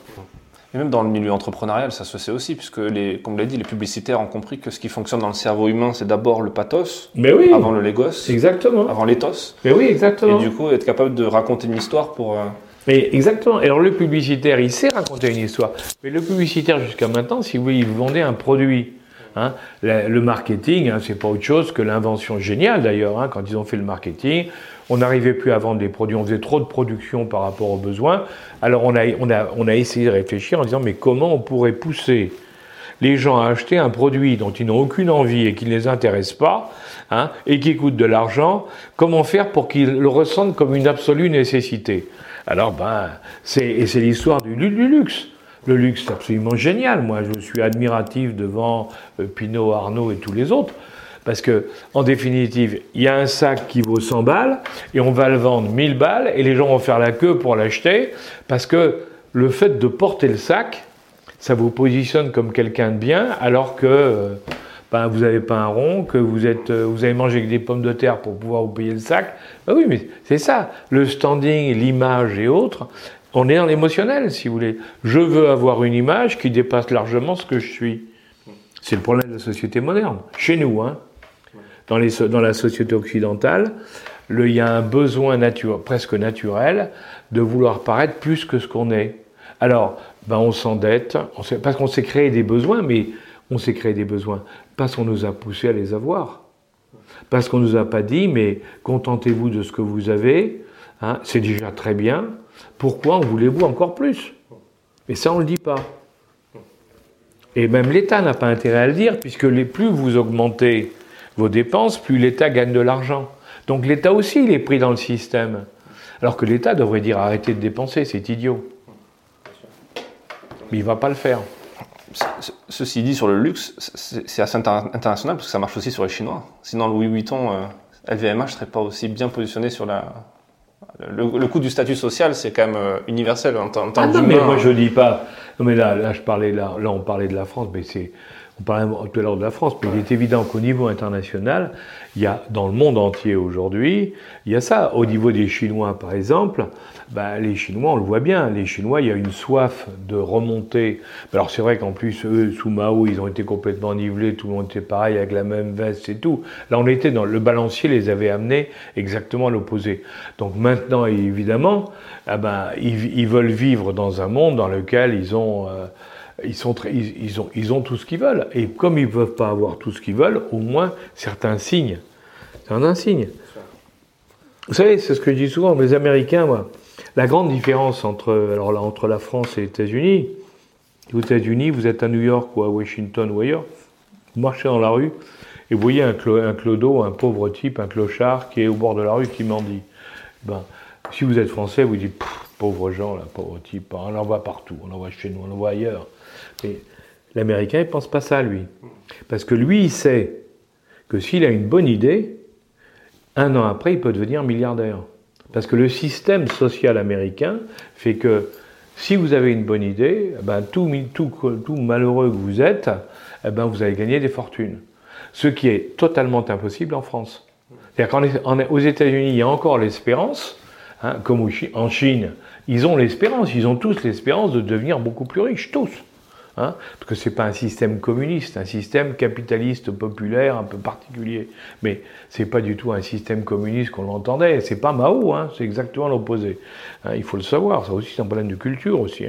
Et même dans le milieu entrepreneurial, ça se sait aussi, puisque, les, comme l'a dit, les publicitaires ont compris que ce qui fonctionne dans le cerveau humain, c'est d'abord le pathos, Mais oui, avant le légos, exactement. avant l'éthos. Mais oui, exactement. Et du coup, être capable de raconter une histoire pour... Euh, mais exactement. Alors le publicitaire, il sait raconter une histoire. Mais le publicitaire, jusqu'à maintenant, si vous il vendait un produit. Hein. Le marketing, hein, c'est pas autre chose que l'invention géniale d'ailleurs. Hein, quand ils ont fait le marketing, on n'arrivait plus à vendre des produits, on faisait trop de production par rapport aux besoins. Alors on a, on a, on a essayé de réfléchir en disant mais comment on pourrait pousser les gens à acheter un produit dont ils n'ont aucune envie et qui ne les intéresse pas, hein, et qui coûte de l'argent, comment faire pour qu'ils le ressentent comme une absolue nécessité? Alors, ben, c'est, c'est l'histoire du, luxe. Le luxe, c'est absolument génial. Moi, je suis admiratif devant euh, Pinot, Arnaud et tous les autres. Parce que, en définitive, il y a un sac qui vaut 100 balles et on va le vendre 1000 balles et les gens vont faire la queue pour l'acheter parce que le fait de porter le sac, ça vous positionne comme quelqu'un de bien alors que euh, vous n'avez pas un rond, que vous, êtes, euh, vous avez mangé des pommes de terre pour pouvoir vous payer le sac. Ben oui, mais c'est ça. Le standing, l'image et autres, on est dans l'émotionnel, si vous voulez. Je veux avoir une image qui dépasse largement ce que je suis. C'est le problème de la société moderne. Chez nous, hein. Dans la société occidentale, il y a un besoin presque naturel de vouloir paraître plus que ce qu'on est. Alors, ben on s'endette, parce qu'on s'est créé des besoins, mais on s'est créé des besoins parce qu'on nous a poussé à les avoir. Parce qu'on ne nous a pas dit, mais contentez-vous de ce que vous avez, hein, c'est déjà très bien, pourquoi en voulez-vous encore plus? Et ça, on ne le dit pas. Et même l'État n'a pas intérêt à le dire, puisque plus vous augmentez vos dépenses, plus l'État gagne de l'argent. Donc l'État aussi, il est pris dans le système. Alors que l'État devrait dire arrêtez de dépenser, c'est idiot. Mais il ne va pas le faire. Ceci dit, sur le luxe, c'est assez international parce que ça marche aussi sur les Chinois. Sinon, Louis Vuitton, LVMH ne serait pas aussi bien positionné sur la. Le, coût du statut social, c'est quand même euh, universel en, tant ah non, mais moi je dis pas. Non, mais là, là, je parlais là, là, on parlait de la France, mais c'est on parlait tout à l'heure de la France, mais il est évident qu'au niveau international, il y a dans le monde entier aujourd'hui, il y a ça. Au niveau des Chinois, par exemple, bah, les Chinois, on le voit bien, les Chinois, il y a une soif de remonter. Alors c'est vrai qu'en plus, eux, sous Mao, ils ont été complètement nivelés, tout le monde était pareil, avec la même veste et tout. Là, on était dans le balancier, les avait amenés exactement à l'opposé. Donc maintenant, évidemment, ah ben, ils, veulent vivre dans un monde dans lequel ils ont... Euh, ils, ont, tout ce qu'ils veulent. Et comme ils ne peuvent pas avoir tout ce qu'ils veulent, au moins certains signes. C'est un signe. Vous savez, c'est ce que je dis souvent, les Américains, moi, la grande différence entre, alors là, entre la France et les États-Unis, aux États-Unis, vous êtes à New York ou à Washington ou ailleurs, vous marchez dans la rue et vous voyez un, un clodo, un pauvre type, un clochard qui est au bord de la rue qui mendie. Ben, si vous êtes français, vous dites, pauvre gens, là, pauvre type, on en voit partout, on en voit chez nous, on en voit ailleurs. Mais l'Américain, il pense pas ça, lui. Parce que lui, il sait que s'il a une bonne idée, un an après, il peut devenir milliardaire. Parce que le système social américain fait que si vous avez une bonne idée, eh ben, tout, malheureux que vous êtes, eh ben, vous allez gagner des fortunes. Ce qui est totalement impossible en France. C'est-à-dire qu'aux États-Unis, il y a encore l'espérance, hein, comme en Chine, ils ont l'espérance, ils ont tous l'espérance de devenir beaucoup plus riches, tous. Hein, parce que ce n'est pas un système communiste, un système capitaliste populaire un peu particulier. Mais ce n'est pas du tout un système communiste qu'on l'entendait. C'est pas Mao, hein, c'est exactement l'opposé. Hein, il faut le savoir, ça aussi c'est un problème de culture aussi.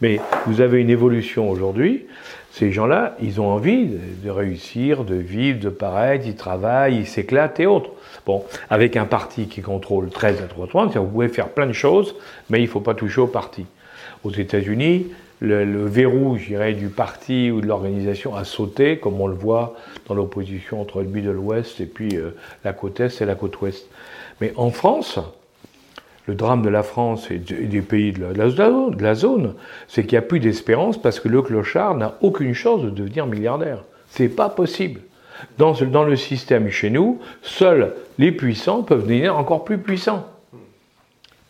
Mais vous avez une évolution aujourd'hui. Ces gens-là, ils ont envie de, réussir, de vivre, de paraître, ils travaillent, ils s'éclatent et autres. Bon, avec un parti qui contrôle 13 à 330, vous pouvez faire plein de choses, mais il ne faut pas toucher au parti. Aux États-Unis, le, verrou, je du parti ou de l'organisation a sauté, comme on le voit dans l'opposition entre le Middle West et puis euh, la côte Est et la côte Ouest. Mais en France, le drame de la France et des pays de la, zone, c'est qu'il n'y a plus d'espérance parce que le clochard n'a aucune chance de devenir milliardaire. C'est pas possible. Dans le système chez nous, seuls les puissants peuvent devenir encore plus puissants.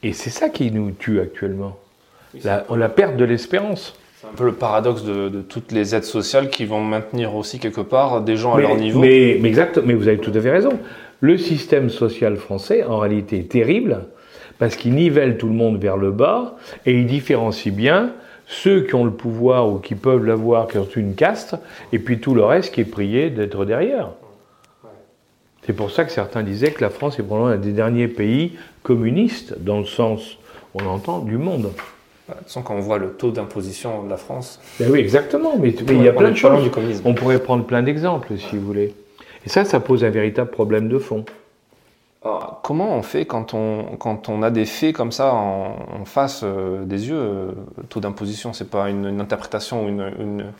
Et c'est ça qui nous tue actuellement la, la perte de l'espérance. C'est un peu le paradoxe de, toutes les aides sociales qui vont maintenir aussi quelque part des gens à leur niveau. Mais, mais, exact, mais vous avez tout à fait raison. Le système social français, en réalité, est terrible parce qu'il nivelle tout le monde vers le bas et il différencie bien ceux qui ont le pouvoir ou qui peuvent l'avoir, qui ont une caste, et puis tout le reste qui est prié d'être derrière. C'est pour ça que certains disaient que la France est probablement un des derniers pays communistes, dans le sens, on entend, du monde. De quand on voit le taux d'imposition de la France. Ben oui, exactement. Mais, il y a plein de choses. On pourrait prendre plein d'exemples, si vous voulez. Et ça, ça pose un véritable problème de fond. comment on fait quand on, quand on a des faits comme ça en, face euh, des yeux euh, Le taux d'imposition, c'est pas une, interprétation ou, une,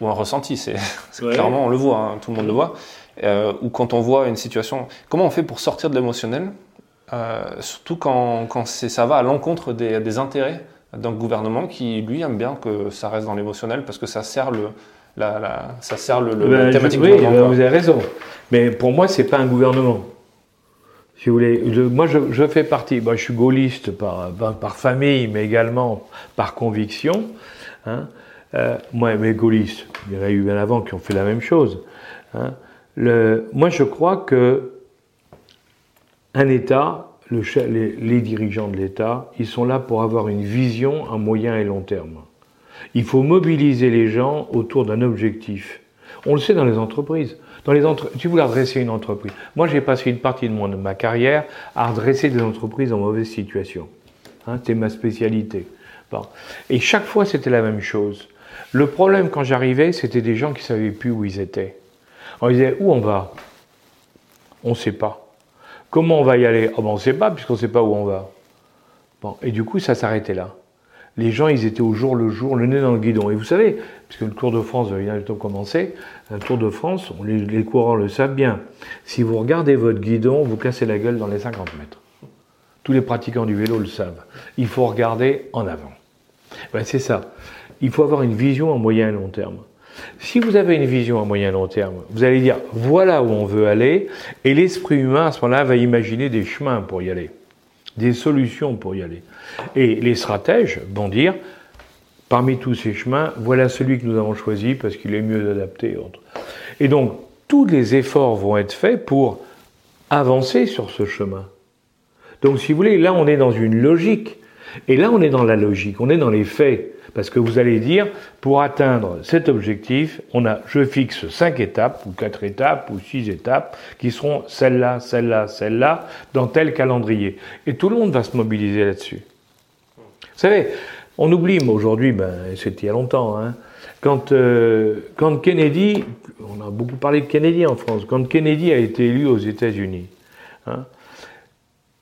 ou, un ressenti, c'est clairement, on le voit, hein, tout le monde le voit. Euh, ou quand on voit une situation, comment on fait pour sortir de l'émotionnel Surtout quand, quand ça va à l'encontre des, des intérêts d'un gouvernement qui, lui, aime bien que ça reste dans l'émotionnel parce que ça sert le, la, ça sert le, le ben, thématique Oui, ben, vous avez raison. Mais pour moi, c'est pas un gouvernement. Si vous voulez, moi, je, je, fais partie. Moi, je suis gaulliste par, par, famille, mais également par conviction. Hein. Euh, moi, mes gaullistes, il y en a eu bien avant qui ont fait la même chose. Hein. Le, moi, je crois que un État les, dirigeants de l'État, ils sont là pour avoir une vision à moyen et long terme. Il faut mobiliser les gens autour d'un objectif. On le sait dans les entreprises. Dans les entre... Tu voulais redresser une entreprise. Moi, j'ai passé une partie de, mon, de ma carrière à redresser des entreprises en mauvaise situation. Hein, c'était ma spécialité. Et chaque fois, c'était la même chose. Le problème, quand j'arrivais, c'était des gens qui ne savaient plus où ils étaient. On disait, où on va? On ne sait pas. Comment on va y aller? Oh ben On ne sait pas, puisqu'on ne sait pas où on va. Bon, et du coup, ça s'arrêtait là. Les gens, ils étaient au jour le jour, le nez dans le guidon. Et vous savez, puisque le Tour de France vient bientôt commencer, un Tour de France, les, les, courants le savent bien. Si vous regardez votre guidon, vous cassez la gueule dans les 50 mètres. Tous les pratiquants du vélo le savent. Il faut regarder en avant. Ben, c'est ça. Il faut avoir une vision à moyen et long terme. Si vous avez une vision à moyen long terme, vous allez dire voilà où on veut aller, et l'esprit humain à ce moment-là va imaginer des chemins pour y aller, des solutions pour y aller. Et les stratèges vont dire parmi tous ces chemins, voilà celui que nous avons choisi parce qu'il est mieux adapté. Et donc, tous les efforts vont être faits pour avancer sur ce chemin. Donc, si vous voulez, là, on est dans une logique. Et là, on est dans la logique, on est dans les faits. Parce que vous allez dire, pour atteindre cet objectif, on a, je fixe cinq étapes, ou quatre étapes, ou six étapes, qui seront celle-là, celle-là, celle-là, dans tel calendrier. Et tout le monde va se mobiliser là-dessus. Vous savez, on oublie, mais aujourd'hui, ben, c'était il y a longtemps, hein, quand, euh, quand Kennedy, on a beaucoup parlé de Kennedy en France, quand Kennedy a été élu aux États-Unis, hein,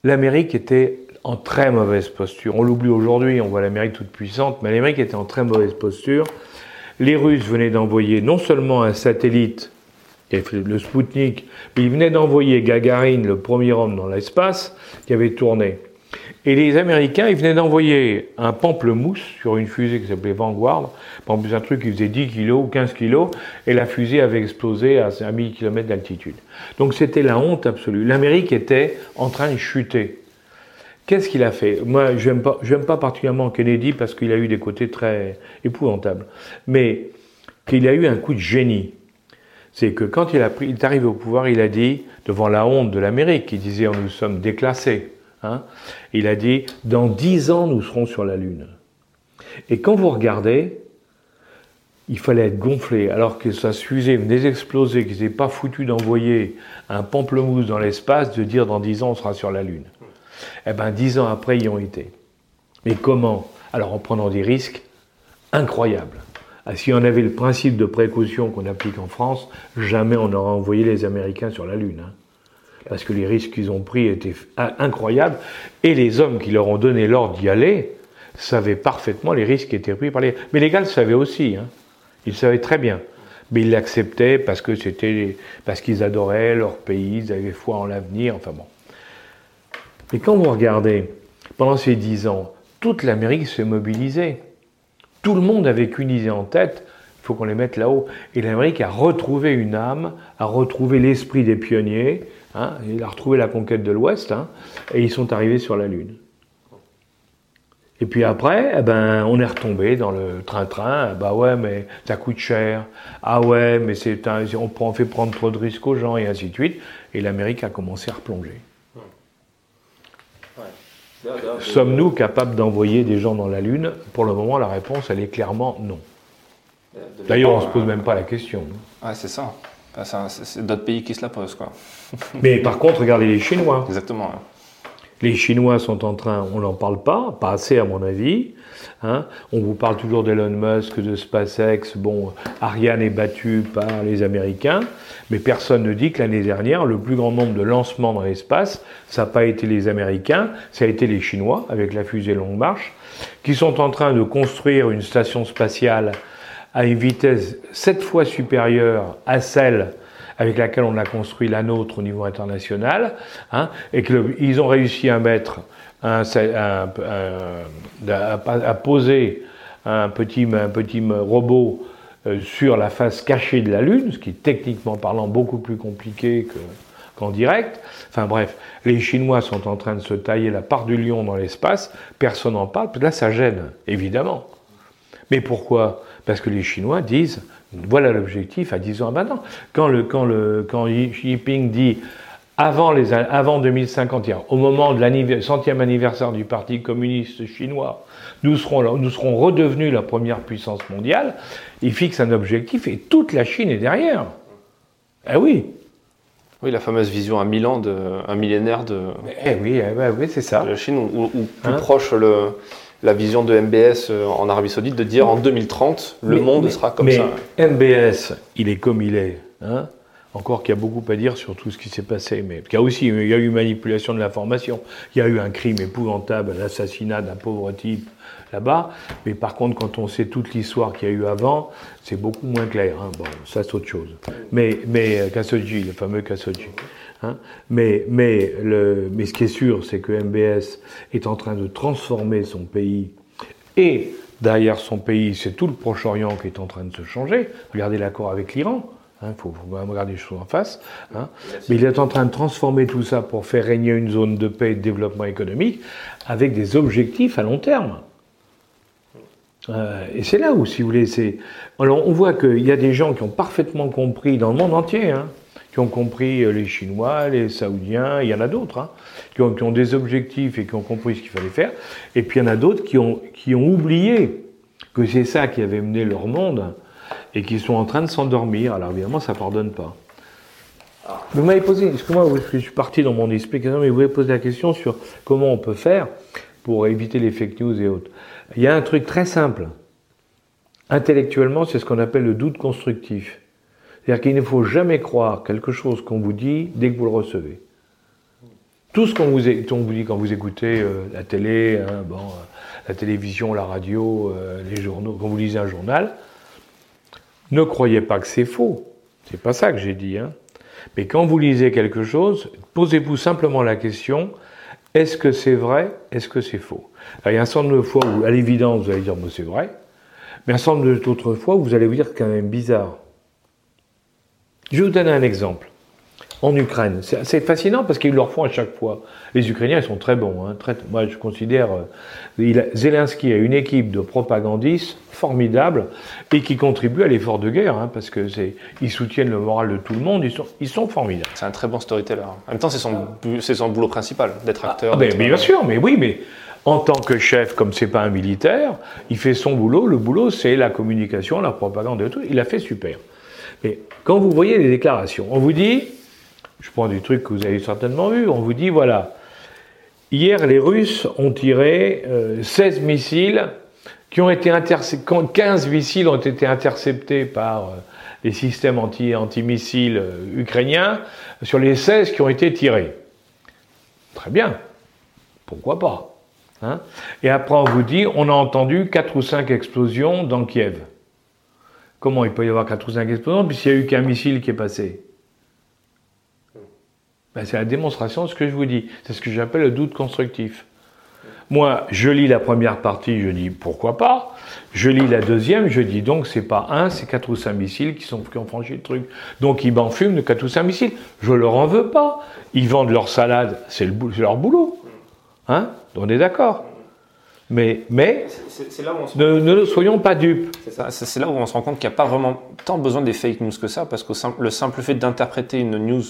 l'Amérique était en très mauvaise posture. On l'oublie aujourd'hui, on voit l'Amérique toute puissante, mais l'Amérique était en très mauvaise posture. Les Russes venaient d'envoyer non seulement un satellite, le Sputnik, mais ils venaient d'envoyer Gagarine, le premier homme dans l'espace, qui avait tourné. Et les Américains, ils venaient d'envoyer un pamplemousse sur une fusée qui s'appelait Vanguard, pamplemousse, un truc qui faisait 10 kg ou 15 kg, et la fusée avait explosé à 1000 km d'altitude. Donc c'était la honte absolue. L'Amérique était en train de chuter. Qu'est-ce qu'il a fait? Moi, je n'aime pas, particulièrement Kennedy parce qu'il a eu des côtés très épouvantables. Mais qu'il a eu un coup de génie. C'est que quand il, est arrivé au pouvoir, il a dit, devant la honte de l'Amérique, il disait nous sommes déclassés. Hein, il a dit dans dix ans, nous serons sur la Lune. Et quand vous regardez, il fallait être gonflé, alors que sa fusée venait d'exploser, qu'ils n'étaient pas foutu d'envoyer un pamplemousse dans l'espace, de dire dans dix ans, on sera sur la Lune. Eh bien, dix ans après, ils y ont été. Mais comment? Alors, en prenant des risques incroyables. Ah, si on avait le principe de précaution qu'on applique en France, jamais on n'aurait envoyé les Américains sur la Lune. Hein. Parce que les risques qu'ils ont pris étaient incroyables. Et les hommes qui leur ont donné l'ordre d'y aller savaient parfaitement les risques qui étaient pris par les. Mais les gars le savaient aussi. Hein. Ils savaient très bien. Mais ils l'acceptaient parce parce qu'ils adoraient leur pays, ils avaient foi en l'avenir. Enfin bon. Mais quand vous regardez, pendant ces dix ans, toute l'Amérique s'est mobilisée. Tout le monde avait qu'une idée en tête, il faut qu'on les mette là-haut. Et l'Amérique a retrouvé une âme, a retrouvé l'esprit des pionniers, hein, a retrouvé la conquête de l'Ouest, hein, et ils sont arrivés sur la Lune. Et puis après, eh ben, on est retombé dans le train-train. Bah ouais, mais ça coûte cher. Ah ouais, mais c'est on fait prendre trop de risques aux gens et ainsi de suite. Et l'Amérique a commencé à replonger. Sommes-nous capables d'envoyer des gens dans la Lune? Pour le moment, la réponse, elle est clairement non. D'ailleurs, on ne se pose même pas la question. Ouais, c'est ça. c'est d'autres pays qui se la posent, quoi. Mais par contre, regardez les Chinois. Exactement. Les Chinois sont en train, on n'en parle pas, pas assez à mon avis. Hein. On vous parle toujours d'Elon Musk, de SpaceX. Bon, Ariane est battue par les Américains, mais personne ne dit que l'année dernière, le plus grand nombre de lancements dans l'espace, ça n'a pas été les Américains, ça a été les Chinois avec la fusée Longue Marche, qui sont en train de construire une station spatiale à une vitesse sept fois supérieure à celle avec laquelle on a construit la nôtre au niveau international, hein, et qu'ils ont réussi à poser un petit, un petit robot euh, sur la face cachée de la Lune, ce qui est techniquement parlant beaucoup plus compliqué qu'en direct. Enfin bref, les Chinois sont en train de se tailler la part du lion dans l'espace, personne n'en parle, là ça gêne, évidemment. Mais pourquoi? Parce que les Chinois disent voilà l'objectif à 10 ans maintenant. Quand, le, quand, le, quand Xi Jinping dit avant, les, avant 2051, au moment de la centième anniversaire du Parti communiste chinois, nous serons, nous serons redevenus la première puissance mondiale, il fixe un objectif et toute la Chine est derrière. Eh oui. Oui, la fameuse vision à mille ans, de, un millénaire de. Eh oui, eh oui c'est ça. la Chine, ou, plus hein proche le, la vision de MBS euh, en Arabie Saoudite de dire en 2030, le monde sera comme ça. MBS, il est comme il est. Hein encore qu'il y a beaucoup à dire sur tout ce qui s'est passé, mais il y a aussi il y a eu manipulation de l'information, il y a eu un crime épouvantable, l'assassinat d'un pauvre type là-bas, mais par contre quand on sait toute l'histoire qu'il y a eu avant, c'est beaucoup moins clair. Hein. Bon, ça c'est autre chose. Mais, mais euh, Khashoggi, le fameux Khashoggi. Hein. Mais, mais, le, mais ce qui est sûr, c'est que MBS est en train de transformer son pays et derrière son pays, c'est tout le Proche-Orient qui est en train de se changer. Regardez l'accord avec l'Iran. Il hein, faut, faut, regarder les choses en face. Hein. Mais il est en train de transformer tout ça pour faire régner une zone de paix et de développement économique avec des objectifs à long terme. Euh, et c'est là où, si vous voulez, c'est. Alors, on voit qu'il y a des gens qui ont parfaitement compris dans le monde entier, hein, qui ont compris euh, les Chinois, les Saoudiens, il y en a d'autres, hein, qui, ont, qui, ont, des objectifs et qui ont compris ce qu'il fallait faire. Et puis il y en a d'autres qui ont, qui ont oublié que c'est ça qui avait mené leur monde et qui sont en train de s'endormir. Alors évidemment, ça ne pardonne pas. Vous m'avez posé, excusez-moi, je suis parti dans mon explication, mais vous m'avez posé la question sur comment on peut faire pour éviter les fake news et autres. Il y a un truc très simple. Intellectuellement, c'est ce qu'on appelle le doute constructif. C'est-à-dire qu'il ne faut jamais croire quelque chose qu'on vous dit dès que vous le recevez. Tout ce qu'on vous, dit quand vous écoutez euh, la télé, hein, euh, la télévision, la radio, euh, les journaux, quand vous lisez un journal, ne croyez pas que c'est faux. C'est pas ça que j'ai dit. Hein. Mais quand vous lisez quelque chose, posez-vous simplement la question est-ce que c'est vrai Est-ce que c'est faux? Il y a un certain nombre de fois où, à l'évidence, vous allez dire c'est vrai, mais un certain nombre d'autres fois où vous allez vous dire quand même bizarre. Je vais vous donner un exemple en Ukraine. C'est fascinant parce qu'ils leur font à chaque fois. Les Ukrainiens, ils sont très bons. Hein, très, moi, je considère. Euh, Zelensky a une équipe de propagandistes formidable et qui contribue à l'effort de guerre hein, parce que c'est, ils soutiennent le moral de tout le monde. Ils sont, ils sont formidables. C'est un très bon storyteller. En même temps, c'est son, son boulot principal d'être ah, acteur. Ah, mais, bien sûr, mais oui, mais en tant que chef, comme c'est pas un militaire, il fait son boulot. Le boulot, c'est la communication, la propagande et tout. Il a fait super. Mais quand vous voyez les déclarations, on vous dit je prends des trucs que vous avez certainement vus. On vous dit, voilà, hier les Russes ont tiré 16 euh, missiles qui ont été interceptés, 15 missiles ont été interceptés par euh, les systèmes anti, anti-missiles euh, ukrainiens sur les 16 qui ont été tirés. Très bien. Pourquoi pas hein? Et après, on vous dit, on a entendu 4 ou 5 explosions dans Kiev. Comment il peut y avoir 4 ou 5 explosions puisqu'il n'y a eu qu'un missile qui est passé ben, c'est la démonstration de ce que je vous dis. C'est ce que j'appelle le doute constructif. Moi, je lis la première partie, je dis pourquoi pas. Je lis la deuxième, je dis donc c'est pas un, c'est quatre ou cinq missiles qui, sont, ont franchi le truc. Donc ils m'enfument de quatre ou cinq missiles. Je leur en veux pas. Ils vendent leur salade, c'est le, leur boulot. Hein? On est d'accord? Mais, mais là où on ne, ne, soyons pas dupes. C'est là où on se rend compte qu'il n'y a pas vraiment tant besoin des fake news que ça, parce que le simple fait d'interpréter une news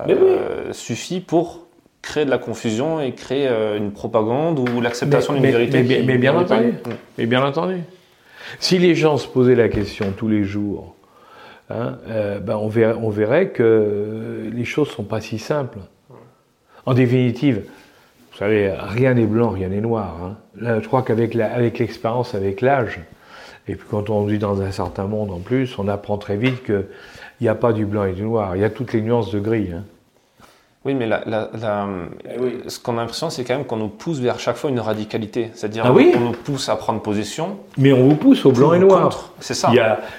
euh, suffit pour créer de la confusion et créer euh, une propagande ou l'acceptation d'une vérité. Mais, bien entendu. Mais bien entendu. Si les gens se posaient la question tous les jours, hein, euh, ben on, verrait, on, verrait, que les choses sont pas si simples. En définitive, vous savez, rien n'est blanc, rien n'est noir. Hein. Là, je crois qu'avec l'expérience, avec l'âge, et puis quand on vit dans un certain monde en plus, on apprend très vite qu'il n'y a pas du blanc et du noir, il y a toutes les nuances de gris. Hein. Oui, mais la, la, eh ce qu'on a l'impression, c'est quand même qu'on nous pousse vers chaque fois une radicalité. C'est-à-dire ah qu'on nous pousse à prendre position. Mais on vous pousse au blanc et noir. C'est ça.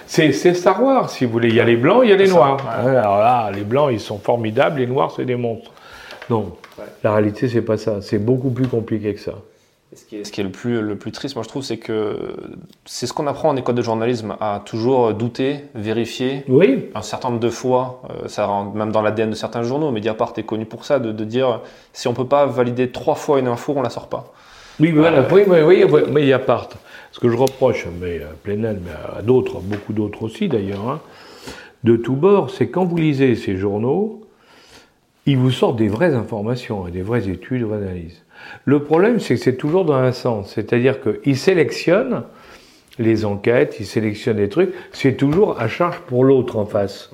C'est Star Wars, si vous voulez. Il y a les blancs, il y a les noirs. Alors là, les blancs, ils sont formidables, les noirs, c'est des monstres. Non, la réalité, c'est pas ça. C'est beaucoup plus compliqué que ça. Ce qui, est, ce qui est, le plus, le plus triste, moi je trouve, c'est que c'est ce qu'on apprend en école de journalisme, à toujours douter, vérifier. Oui. Un certain nombre de fois, euh, ça rentre même dans l'ADN de certains journaux, Mediapart est connu pour ça, de, de dire si on peut pas valider trois fois une info, on la sort pas. Oui, voilà, euh, oui, oui, oui, Mediapart. Ce que je reproche, mais à Plenel, mais à d'autres, beaucoup d'autres aussi d'ailleurs, hein, de tous bords, c'est quand vous lisez ces journaux, ils vous sortent des vraies informations, des vraies études, des vraies analyses. Le problème, c'est que c'est toujours dans un sens. C'est-à-dire qu'ils sélectionnent les enquêtes, ils sélectionnent les trucs, c'est toujours à charge pour l'autre en face.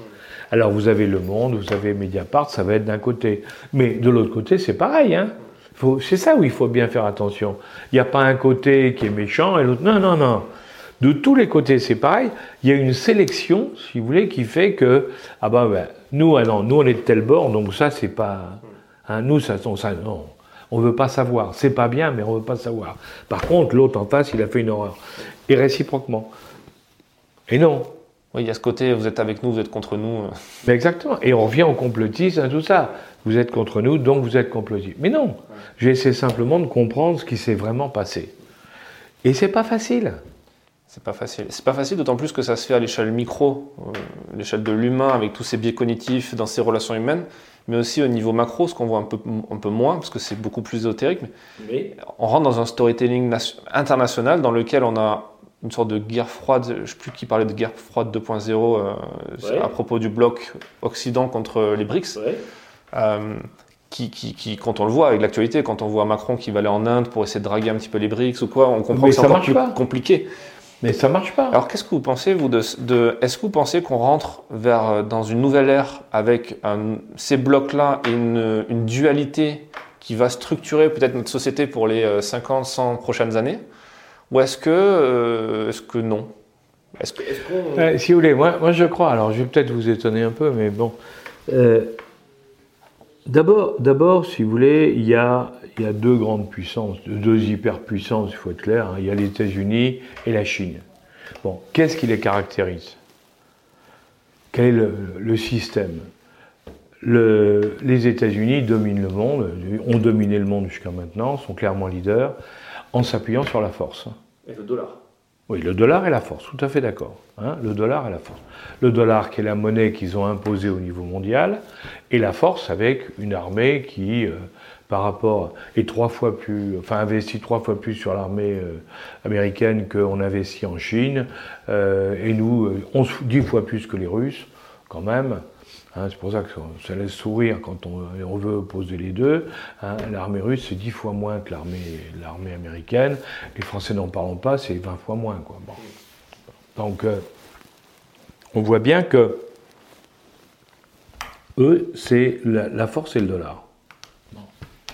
Alors vous avez Le Monde, vous avez Mediapart, ça va être d'un côté. Mais de l'autre côté, c'est pareil. Hein c'est ça où il faut bien faire attention. Il n'y a pas un côté qui est méchant et l'autre. Non, non, non. De tous les côtés, c'est pareil. Il y a une sélection, si vous voulez, qui fait que ah ben, ben nous, ah non, nous on est de tel bord, donc ça c'est pas. Hein, nous ça, ça non. On ne veut pas savoir. C'est pas bien, mais on ne veut pas savoir. Par contre, l'autre en face, il a fait une horreur. Et réciproquement. Et non. Oui, il y a ce côté, vous êtes avec nous, vous êtes contre nous. Mais exactement. Et on revient au complotisme, tout ça. Vous êtes contre nous, donc vous êtes complotistes. Mais non. J'essaie simplement de comprendre ce qui s'est vraiment passé. Et c'est pas facile. C'est pas facile. C'est pas facile, d'autant plus que ça se fait à l'échelle micro, euh, l'échelle de l'humain, avec tous ces biais cognitifs dans ses relations humaines mais aussi au niveau macro, ce qu'on voit un peu, un peu moins, parce que c'est beaucoup plus ésotérique. Mais on rentre dans un storytelling international dans lequel on a une sorte de guerre froide, je ne sais plus qui parlait de guerre froide 2.0 à propos du bloc Occident contre les BRICS. Qui, qui, quand on le voit avec l'actualité, quand on voit Macron qui va aller en Inde pour essayer de draguer un petit peu les BRICS ou quoi, on comprend que c'est encore plus compliqué. Mais ça marche pas. Alors qu'est-ce que vous pensez vous de, de est-ce que vous pensez qu'on rentre vers euh, dans une nouvelle ère avec ces blocs-là et une, une, dualité qui va structurer peut-être notre société pour les 50, euh, 100 prochaines années, ou est-ce que euh, est-ce que non? Est-ce que, est Si vous voulez, moi, moi je crois. Alors je vais peut-être vous étonner un peu, mais bon. D'abord, si vous voulez, il y a deux grandes puissances, deux hyperpuissances, il faut être clair. Hein. Il y a les États-Unis et la Chine. Bon, qu'est-ce qui les caractérise? Quel est le, système? Les États-Unis dominent le monde, ont dominé le monde jusqu'à maintenant, sont clairement leaders, en s'appuyant sur la force. Et le dollar oui, le dollar et la force, tout à fait d'accord. Hein. le dollar et la force. Le dollar qui est la monnaie qu'ils ont imposée au niveau mondial, et la force avec une armée qui, euh, par rapport est trois fois plus, enfin investit trois fois plus sur l'armée euh, américaine qu'on investit en Chine, euh, et nous euh, on, dix fois plus que les Russes, quand même. Hein, c'est pour ça que ça laisse sourire quand on, veut opposer les deux. Hein. l'armée russe, c'est dix fois moins que l'armée, américaine. Les Français n'en parlons pas, c'est 20 fois moins. Donc, on voit bien que eux, c'est la force et le dollar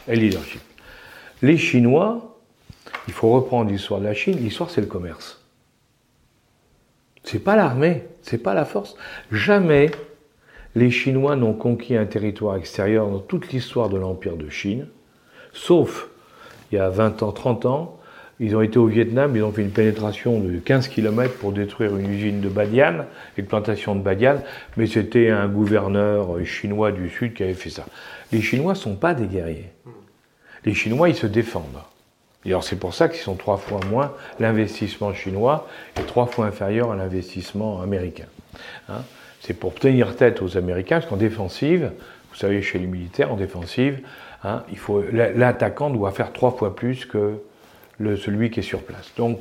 et leadership. Les Chinois, il faut reprendre l'histoire de la Chine, l'histoire c'est le commerce. C'est pas l'armée, c'est pas la force. Jamais les Chinois n'ont conquis un territoire extérieur dans toute l'histoire de l'empire de Chine, sauf il y a 20 ans, 30 ans, ils ont été au Vietnam, ils ont fait une pénétration de 15 km pour détruire une usine de badiane, une plantation de badiane, mais c'était un gouverneur chinois du Sud qui avait fait ça. Les Chinois ne sont pas des guerriers. Les Chinois, ils se défendent. Et alors c'est pour ça qu'ils sont trois fois moins, l'investissement chinois est trois fois inférieur à l'investissement américain. Hein. C'est pour tenir tête aux Américains, parce qu'en défensive, vous savez, chez les militaires, en défensive, hein, il faut, l'attaquant doit faire trois fois plus que le, celui qui est sur place. Donc,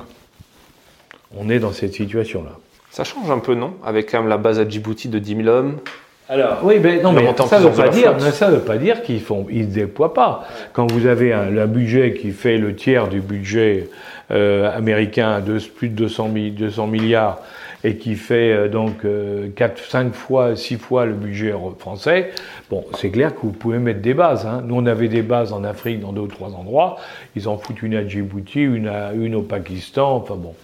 on est dans cette situation-là. Ça change un peu, non? Avec quand même la base à Djibouti de 10 000 hommes, alors, oui, mais non, mais ça ne veut pas dire, ça veut pas dire qu'ils font, ils déploient pas. Quand vous avez un, budget qui fait le tiers du budget euh, américain de plus de 200, 200 milliards et qui fait euh, donc euh, 4, 5 fois, 6 fois le budget français, bon, c'est clair que vous pouvez mettre des bases. Hein. Nous, on avait des bases en Afrique dans deux ou trois endroits. Ils en foutent une à Djibouti, une, à, une au Pakistan, enfin bon.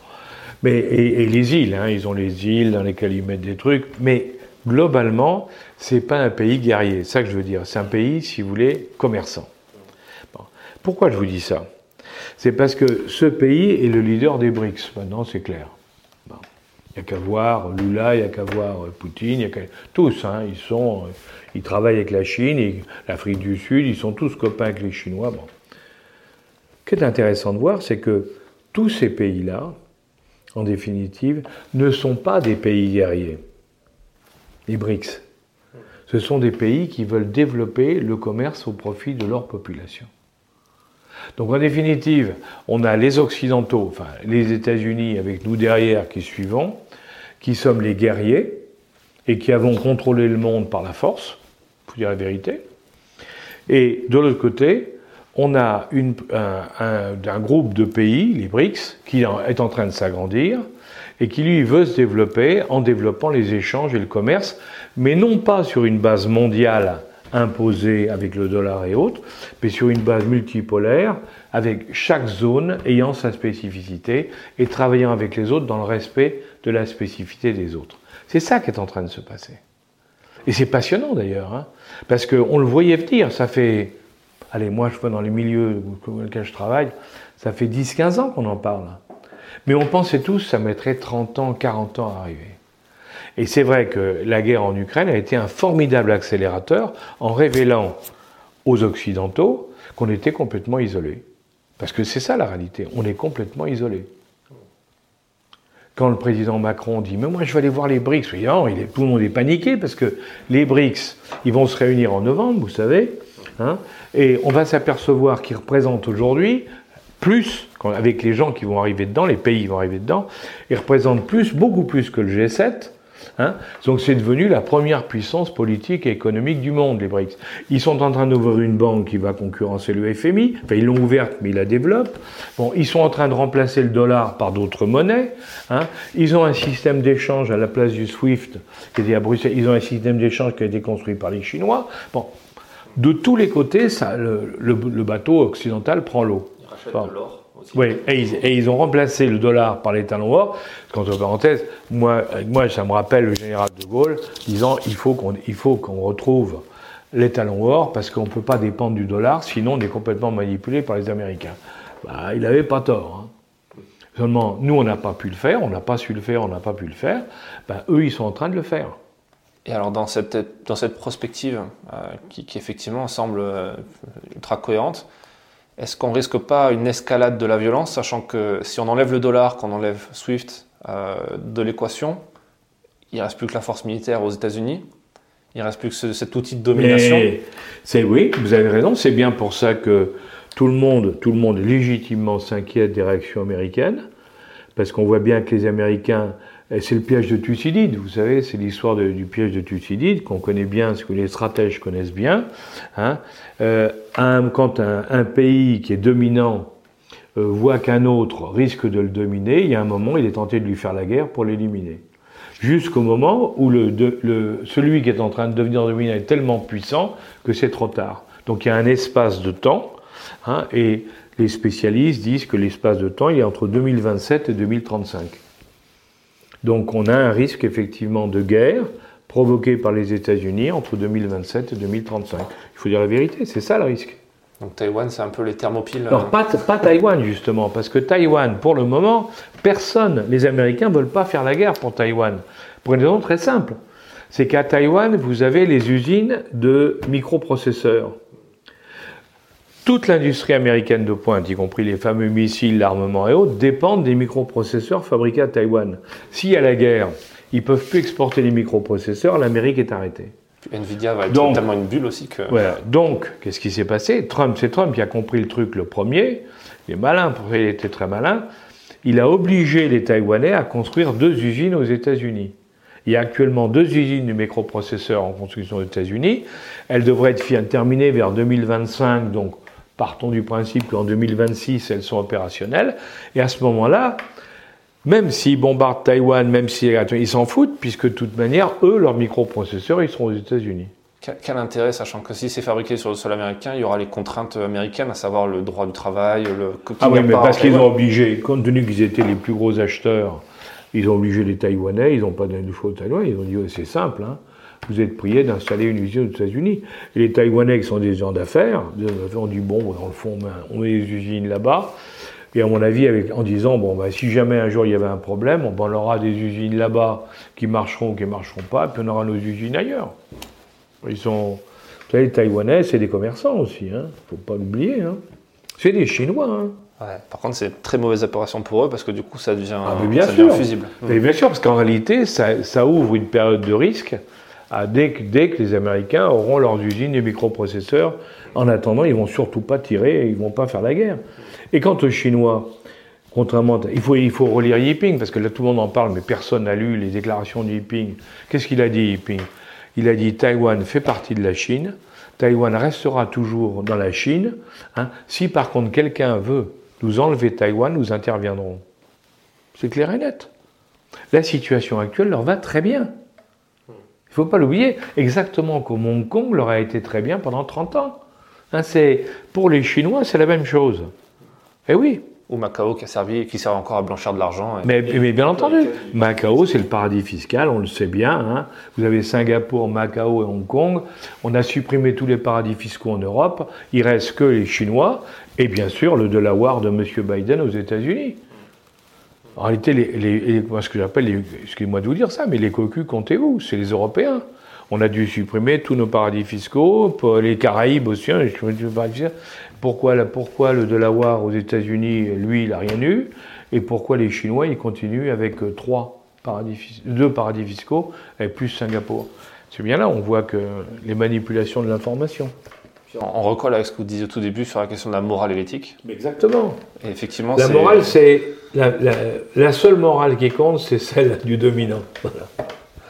Mais, et, et les îles, hein, ils ont les îles dans lesquelles ils mettent des trucs, mais globalement, c'est pas un pays guerrier. C'est ça que je veux dire. C'est un pays, si vous voulez, commerçant. Pourquoi je vous dis ça? C'est parce que ce pays est le leader des BRICS. Maintenant, c'est clair. Il n'y a qu'à voir Lula, il n'y a qu'à voir Poutine, y a tous, hein, ils sont, ils travaillent avec la Chine, l'Afrique du Sud, ils sont tous copains avec les Chinois. Ce qui est intéressant de voir, c'est que tous ces pays-là, en définitive, ne sont pas des pays guerriers les BRICS. Ce sont des pays qui veulent développer le commerce au profit de leur population. Donc en définitive, on a les Occidentaux, enfin les États-Unis avec nous derrière qui suivons, qui sommes les guerriers et qui avons contrôlé le monde par la force, faut dire la vérité. Et de l'autre côté, on a un, un, groupe de pays, les BRICS, qui est en train de s'agrandir, et qui lui veut se développer en développant les échanges et le commerce, mais non pas sur une base mondiale imposée avec le dollar et autres, mais sur une base multipolaire, avec chaque zone ayant sa spécificité et travaillant avec les autres dans le respect de la spécificité des autres. C'est ça qui est en train de se passer. Et c'est passionnant d'ailleurs, hein, parce qu'on le voyait venir, ça fait, allez, moi je vois dans les milieux dans lesquels je travaille, ça fait 10-15 ans qu'on en parle. Mais on pensait tous que ça mettrait 30 ans, 40 ans à arriver. Et c'est vrai que la guerre en Ukraine a été un formidable accélérateur en révélant aux Occidentaux qu'on était complètement isolés. Parce que c'est ça la réalité, on est complètement isolés. Quand le président Macron dit Mais moi je vais aller voir les BRICS, tout le monde est paniqué parce que les BRICS, ils vont se réunir en novembre, vous savez, hein, et on va s'apercevoir qu'ils représentent aujourd'hui plus, avec les gens qui vont arriver dedans, les pays qui vont arriver dedans, ils représentent plus, beaucoup plus que le G7, Hein Donc c'est devenu la première puissance politique et économique du monde, les BRICS. Ils sont en train d'ouvrir une banque qui va concurrencer le FMI. Enfin, ils l'ont ouverte, mais ils la développent. Bon, ils sont en train de remplacer le dollar par d'autres monnaies. Hein ils ont un système d'échange à la place du SWIFT qui était à Bruxelles. Ils ont un système d'échange qui a été construit par les Chinois. Bon, de tous les côtés, ça, le, le, bateau occidental prend l'eau. Ils rachètent de l'or. Oui, et ils, ont remplacé le dollar par les talons or. Entre parenthèses, moi, moi, ça me rappelle le général de Gaulle disant il faut qu'on qu'on retrouve les talons or parce qu'on ne peut pas dépendre du dollar, sinon on est complètement manipulé par les Américains. Bah, il n'avait pas tort. Hein. Seulement, nous, on n'a pas pu le faire, on n'a pas su le faire, on n'a pas pu le faire. Bah, eux, ils sont en train de le faire. Et alors, dans cette, dans cette prospective, euh, qui, effectivement semble euh, ultra cohérente, est-ce qu'on risque pas une escalade de la violence, sachant que si on enlève le dollar, qu'on enlève SWIFT euh, de l'équation, il reste plus que la force militaire aux États-Unis il reste plus que cet outil de domination. C'est oui, vous avez raison. C'est bien pour ça que tout le monde, tout le monde légitimement s'inquiète des réactions américaines, parce qu'on voit bien que les Américains c'est le piège de Thucydide, vous savez, c'est l'histoire du piège de Thucydide qu'on connaît bien, ce que les stratèges connaissent bien. Hein. Euh, quand un, pays qui est dominant euh, voit qu'un autre risque de le dominer, il y a un moment, il est tenté de lui faire la guerre pour l'éliminer. Jusqu'au moment où celui qui est en train de devenir dominant est tellement puissant que c'est trop tard. Donc il y a un espace de temps, hein, et les spécialistes disent que l'espace de temps il est entre 2027 et 2035. Donc on a un risque effectivement de guerre provoqué par les États-Unis entre 2027 et 2035. Il faut dire la vérité, c'est ça le risque. Donc Taïwan, c'est un peu les thermopiles. Alors pas, pas Taïwan justement, parce que Taïwan, pour le moment, personne, les Américains ne veulent pas faire la guerre pour Taïwan. Pour une raison très simple. C'est qu'à Taïwan, vous avez les usines de microprocesseurs. Toute l'industrie américaine de pointe, y compris les fameux missiles, l'armement et autres, dépendent des microprocesseurs fabriqués à Taïwan. S'il y a la guerre, ils peuvent plus exporter les microprocesseurs, l'Amérique est arrêtée. Nvidia va être tellement une bulle aussi que. Voilà. Donc, qu'est-ce qui s'est passé? Trump, c'est Trump qui a compris le truc le premier. Il est malin, il était très malin. Il a obligé les Taïwanais à construire deux usines aux États-Unis. Il y a actuellement deux usines de microprocesseurs en construction aux États-Unis. Elles devraient être terminées vers 2025, donc Partons du principe qu'en 2026, elles sont opérationnelles. Et à ce moment-là, même s'ils bombardent Taïwan, même s'ils s'en foutent, puisque de toute manière, eux, leurs microprocesseurs, ils seront aux États-Unis. Quel intérêt, sachant que si c'est fabriqué sur le sol américain, il y aura les contraintes américaines, à savoir le droit du travail, le. Ah oui, mais parce qu'ils ont obligé, compte tenu qu'ils étaient les plus gros acheteurs, ils ont obligé les Taïwanais, ils n'ont pas donné de choix aux Taïwanais, ils ont dit c'est simple, hein vous êtes prié d'installer une usine aux États-Unis. Les Taïwanais, qui sont des gens d'affaires, ont dit bon, dans le fond, ben, on met des usines là-bas. Et à mon avis, avec, en disant bon, ben, si jamais un jour il y avait un problème, on, ben, aura des usines là-bas qui marcheront ou qui ne marcheront pas, et puis on aura nos usines ailleurs. Ils sont. Vous savez, les Taïwanais, c'est des commerçants aussi, il hein. ne faut pas l'oublier. Hein. C'est des Chinois. Hein. Ouais, par contre, c'est une très mauvaise opération pour eux parce que du coup, ça devient, ah, bien sûr. fusible. bien sûr, parce qu'en réalité, ça, ça, ouvre une période de risque dès, que, dès, que, les Américains auront leurs usines de microprocesseurs. En attendant, ils vont surtout pas tirer, ils vont pas faire la guerre. Et quant aux Chinois, contrairement, il faut, il faut relire Yiping parce que là tout le monde en parle, mais personne n'a lu les déclarations de Yiping. Qu'est-ce qu'il a dit Yiping Il a dit Taïwan fait partie de la Chine. Taïwan restera toujours dans la Chine. Hein. Si par contre quelqu'un veut nous enlever Taïwan, nous interviendrons. C'est clair et net. La situation actuelle leur va très bien. Il ne faut pas l'oublier, exactement comme Hong Kong leur a été très bien pendant 30 ans. Hein, pour les Chinois, c'est la même chose. Eh oui. Ou Macao qui a servi, qui sert encore à blanchir de l'argent. Mais, bien entendu, Macao, c'est le paradis fiscal, on le sait bien. Hein. Vous avez Singapour, Macao et Hong Kong. On a supprimé tous les paradis fiscaux en Europe. Il reste que les Chinois et bien sûr le Delaware de M. Biden aux États-Unis. En réalité, les, ce que j'appelle, excusez-moi de vous dire ça, mais les cocus, comptez-vous, c'est les Européens. On a dû supprimer tous nos paradis fiscaux, les Caraïbes aussi. Hein, pourquoi, pourquoi le Delaware aux États-Unis, lui, il n'a rien eu? Et pourquoi les Chinois, ils continuent avec euh, trois paradis, deux paradis fiscaux et plus Singapour? C'est bien là, on voit que les manipulations de l'information. On recolle avec ce que vous disiez au tout début sur la question de la morale et l'éthique. Exactement. Et effectivement, La morale, c'est la, la- la seule morale qui compte, c'est celle du dominant. Voilà.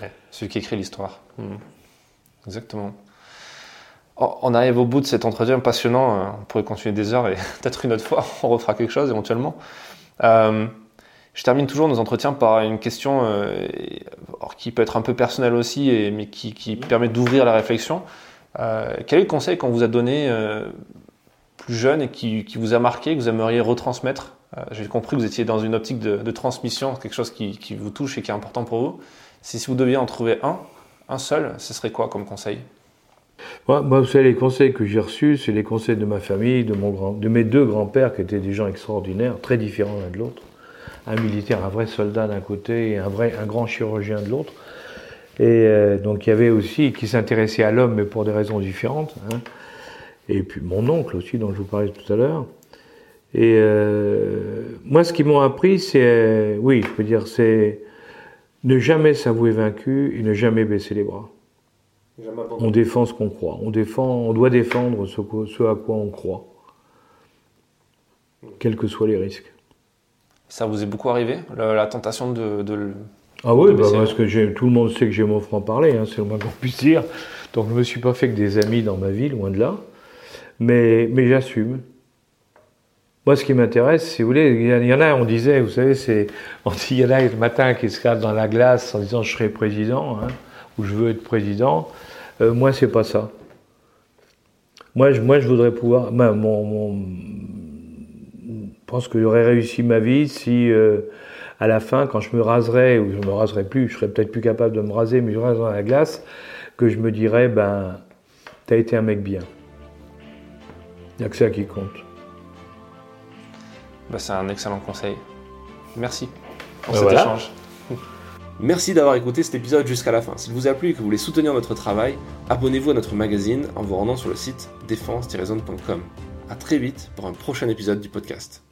Ouais, celui qui écrit l'histoire. Mhm. Exactement. Oh, on arrive au bout de cet entretien passionnant. euh, On pourrait continuer des heures et peut-être une autre fois, on refera quelque chose éventuellement. Euh, je termine toujours nos entretiens par une question euh, qui peut être un peu personnelle aussi, et, mais qui, qui permet d'ouvrir la réflexion. Euh, quel est le conseil qu'on vous a donné euh, plus jeune et qui, vous a marqué, que vous aimeriez retransmettre Euh, J'ai compris que vous étiez dans une optique de, transmission, quelque chose qui, vous touche et qui est important pour vous. Si, vous deviez en trouver un, un seul, ce serait quoi comme conseil? Moi, moi, vous savez, les conseils que j'ai reçus, c'est les conseils de ma famille, de, mon de mes deux grands-pères, qui étaient des gens extraordinaires, très différents l'un de l'autre. Un militaire, un vrai soldat d'un côté, et un, vrai, un grand chirurgien de l'autre. Et euh, donc, il y avait aussi qui s'intéressait à l'homme, mais pour des raisons différentes. hein. Et puis mon oncle aussi, dont je vous parlais tout à l'heure. Et euh, moi, ce qu'ils m'ont appris, c'est, euh, oui, je peux dire, c'est ne jamais s'avouer vaincu et ne jamais baisser les bras. On défend ce qu'on croit. On, défend, on doit défendre ce, à quoi on croit, quels que soient les risques. Ça vous est beaucoup arrivé, la tentation de, de le- Ah oui, bah, parce ouais. que tout le monde sait que j'ai mon franc-parler, hein, c'est le moins qu'on puisse dire. Donc je ne me suis pas fait que des amis dans ma vie, loin de là. Mais, mais j'assume. Moi, ce qui m'intéresse, si vous voulez, il y, en- a, on disait, vous savez, c'est, on dit, il y en a le matin qui se regardent dans la glace en disant je serai président, hein, ou je veux être président. Euh, moi, c'est pas ça. Moi, je, moi, je voudrais pouvoir. mon, mon- je pense que j'aurais réussi ma vie si, euh, à la fin, quand je me raserais, ou je me raserais plus, je serais peut-être plus capable de me raser, mais je reste dans la glace, que je me dirais, ben, t'as été un mec bien. Il n'y a que ça qui compte. bah, c'est un excellent conseil. Merci pour Ben cet voilà. échange. Merci d'avoir écouté cet épisode jusqu'à la fin. S'il vous a plu et que vous voulez soutenir notre travail, abonnez-vous à notre magazine en vous rendant sur le site défense-zone.com. À très vite pour un prochain épisode du podcast.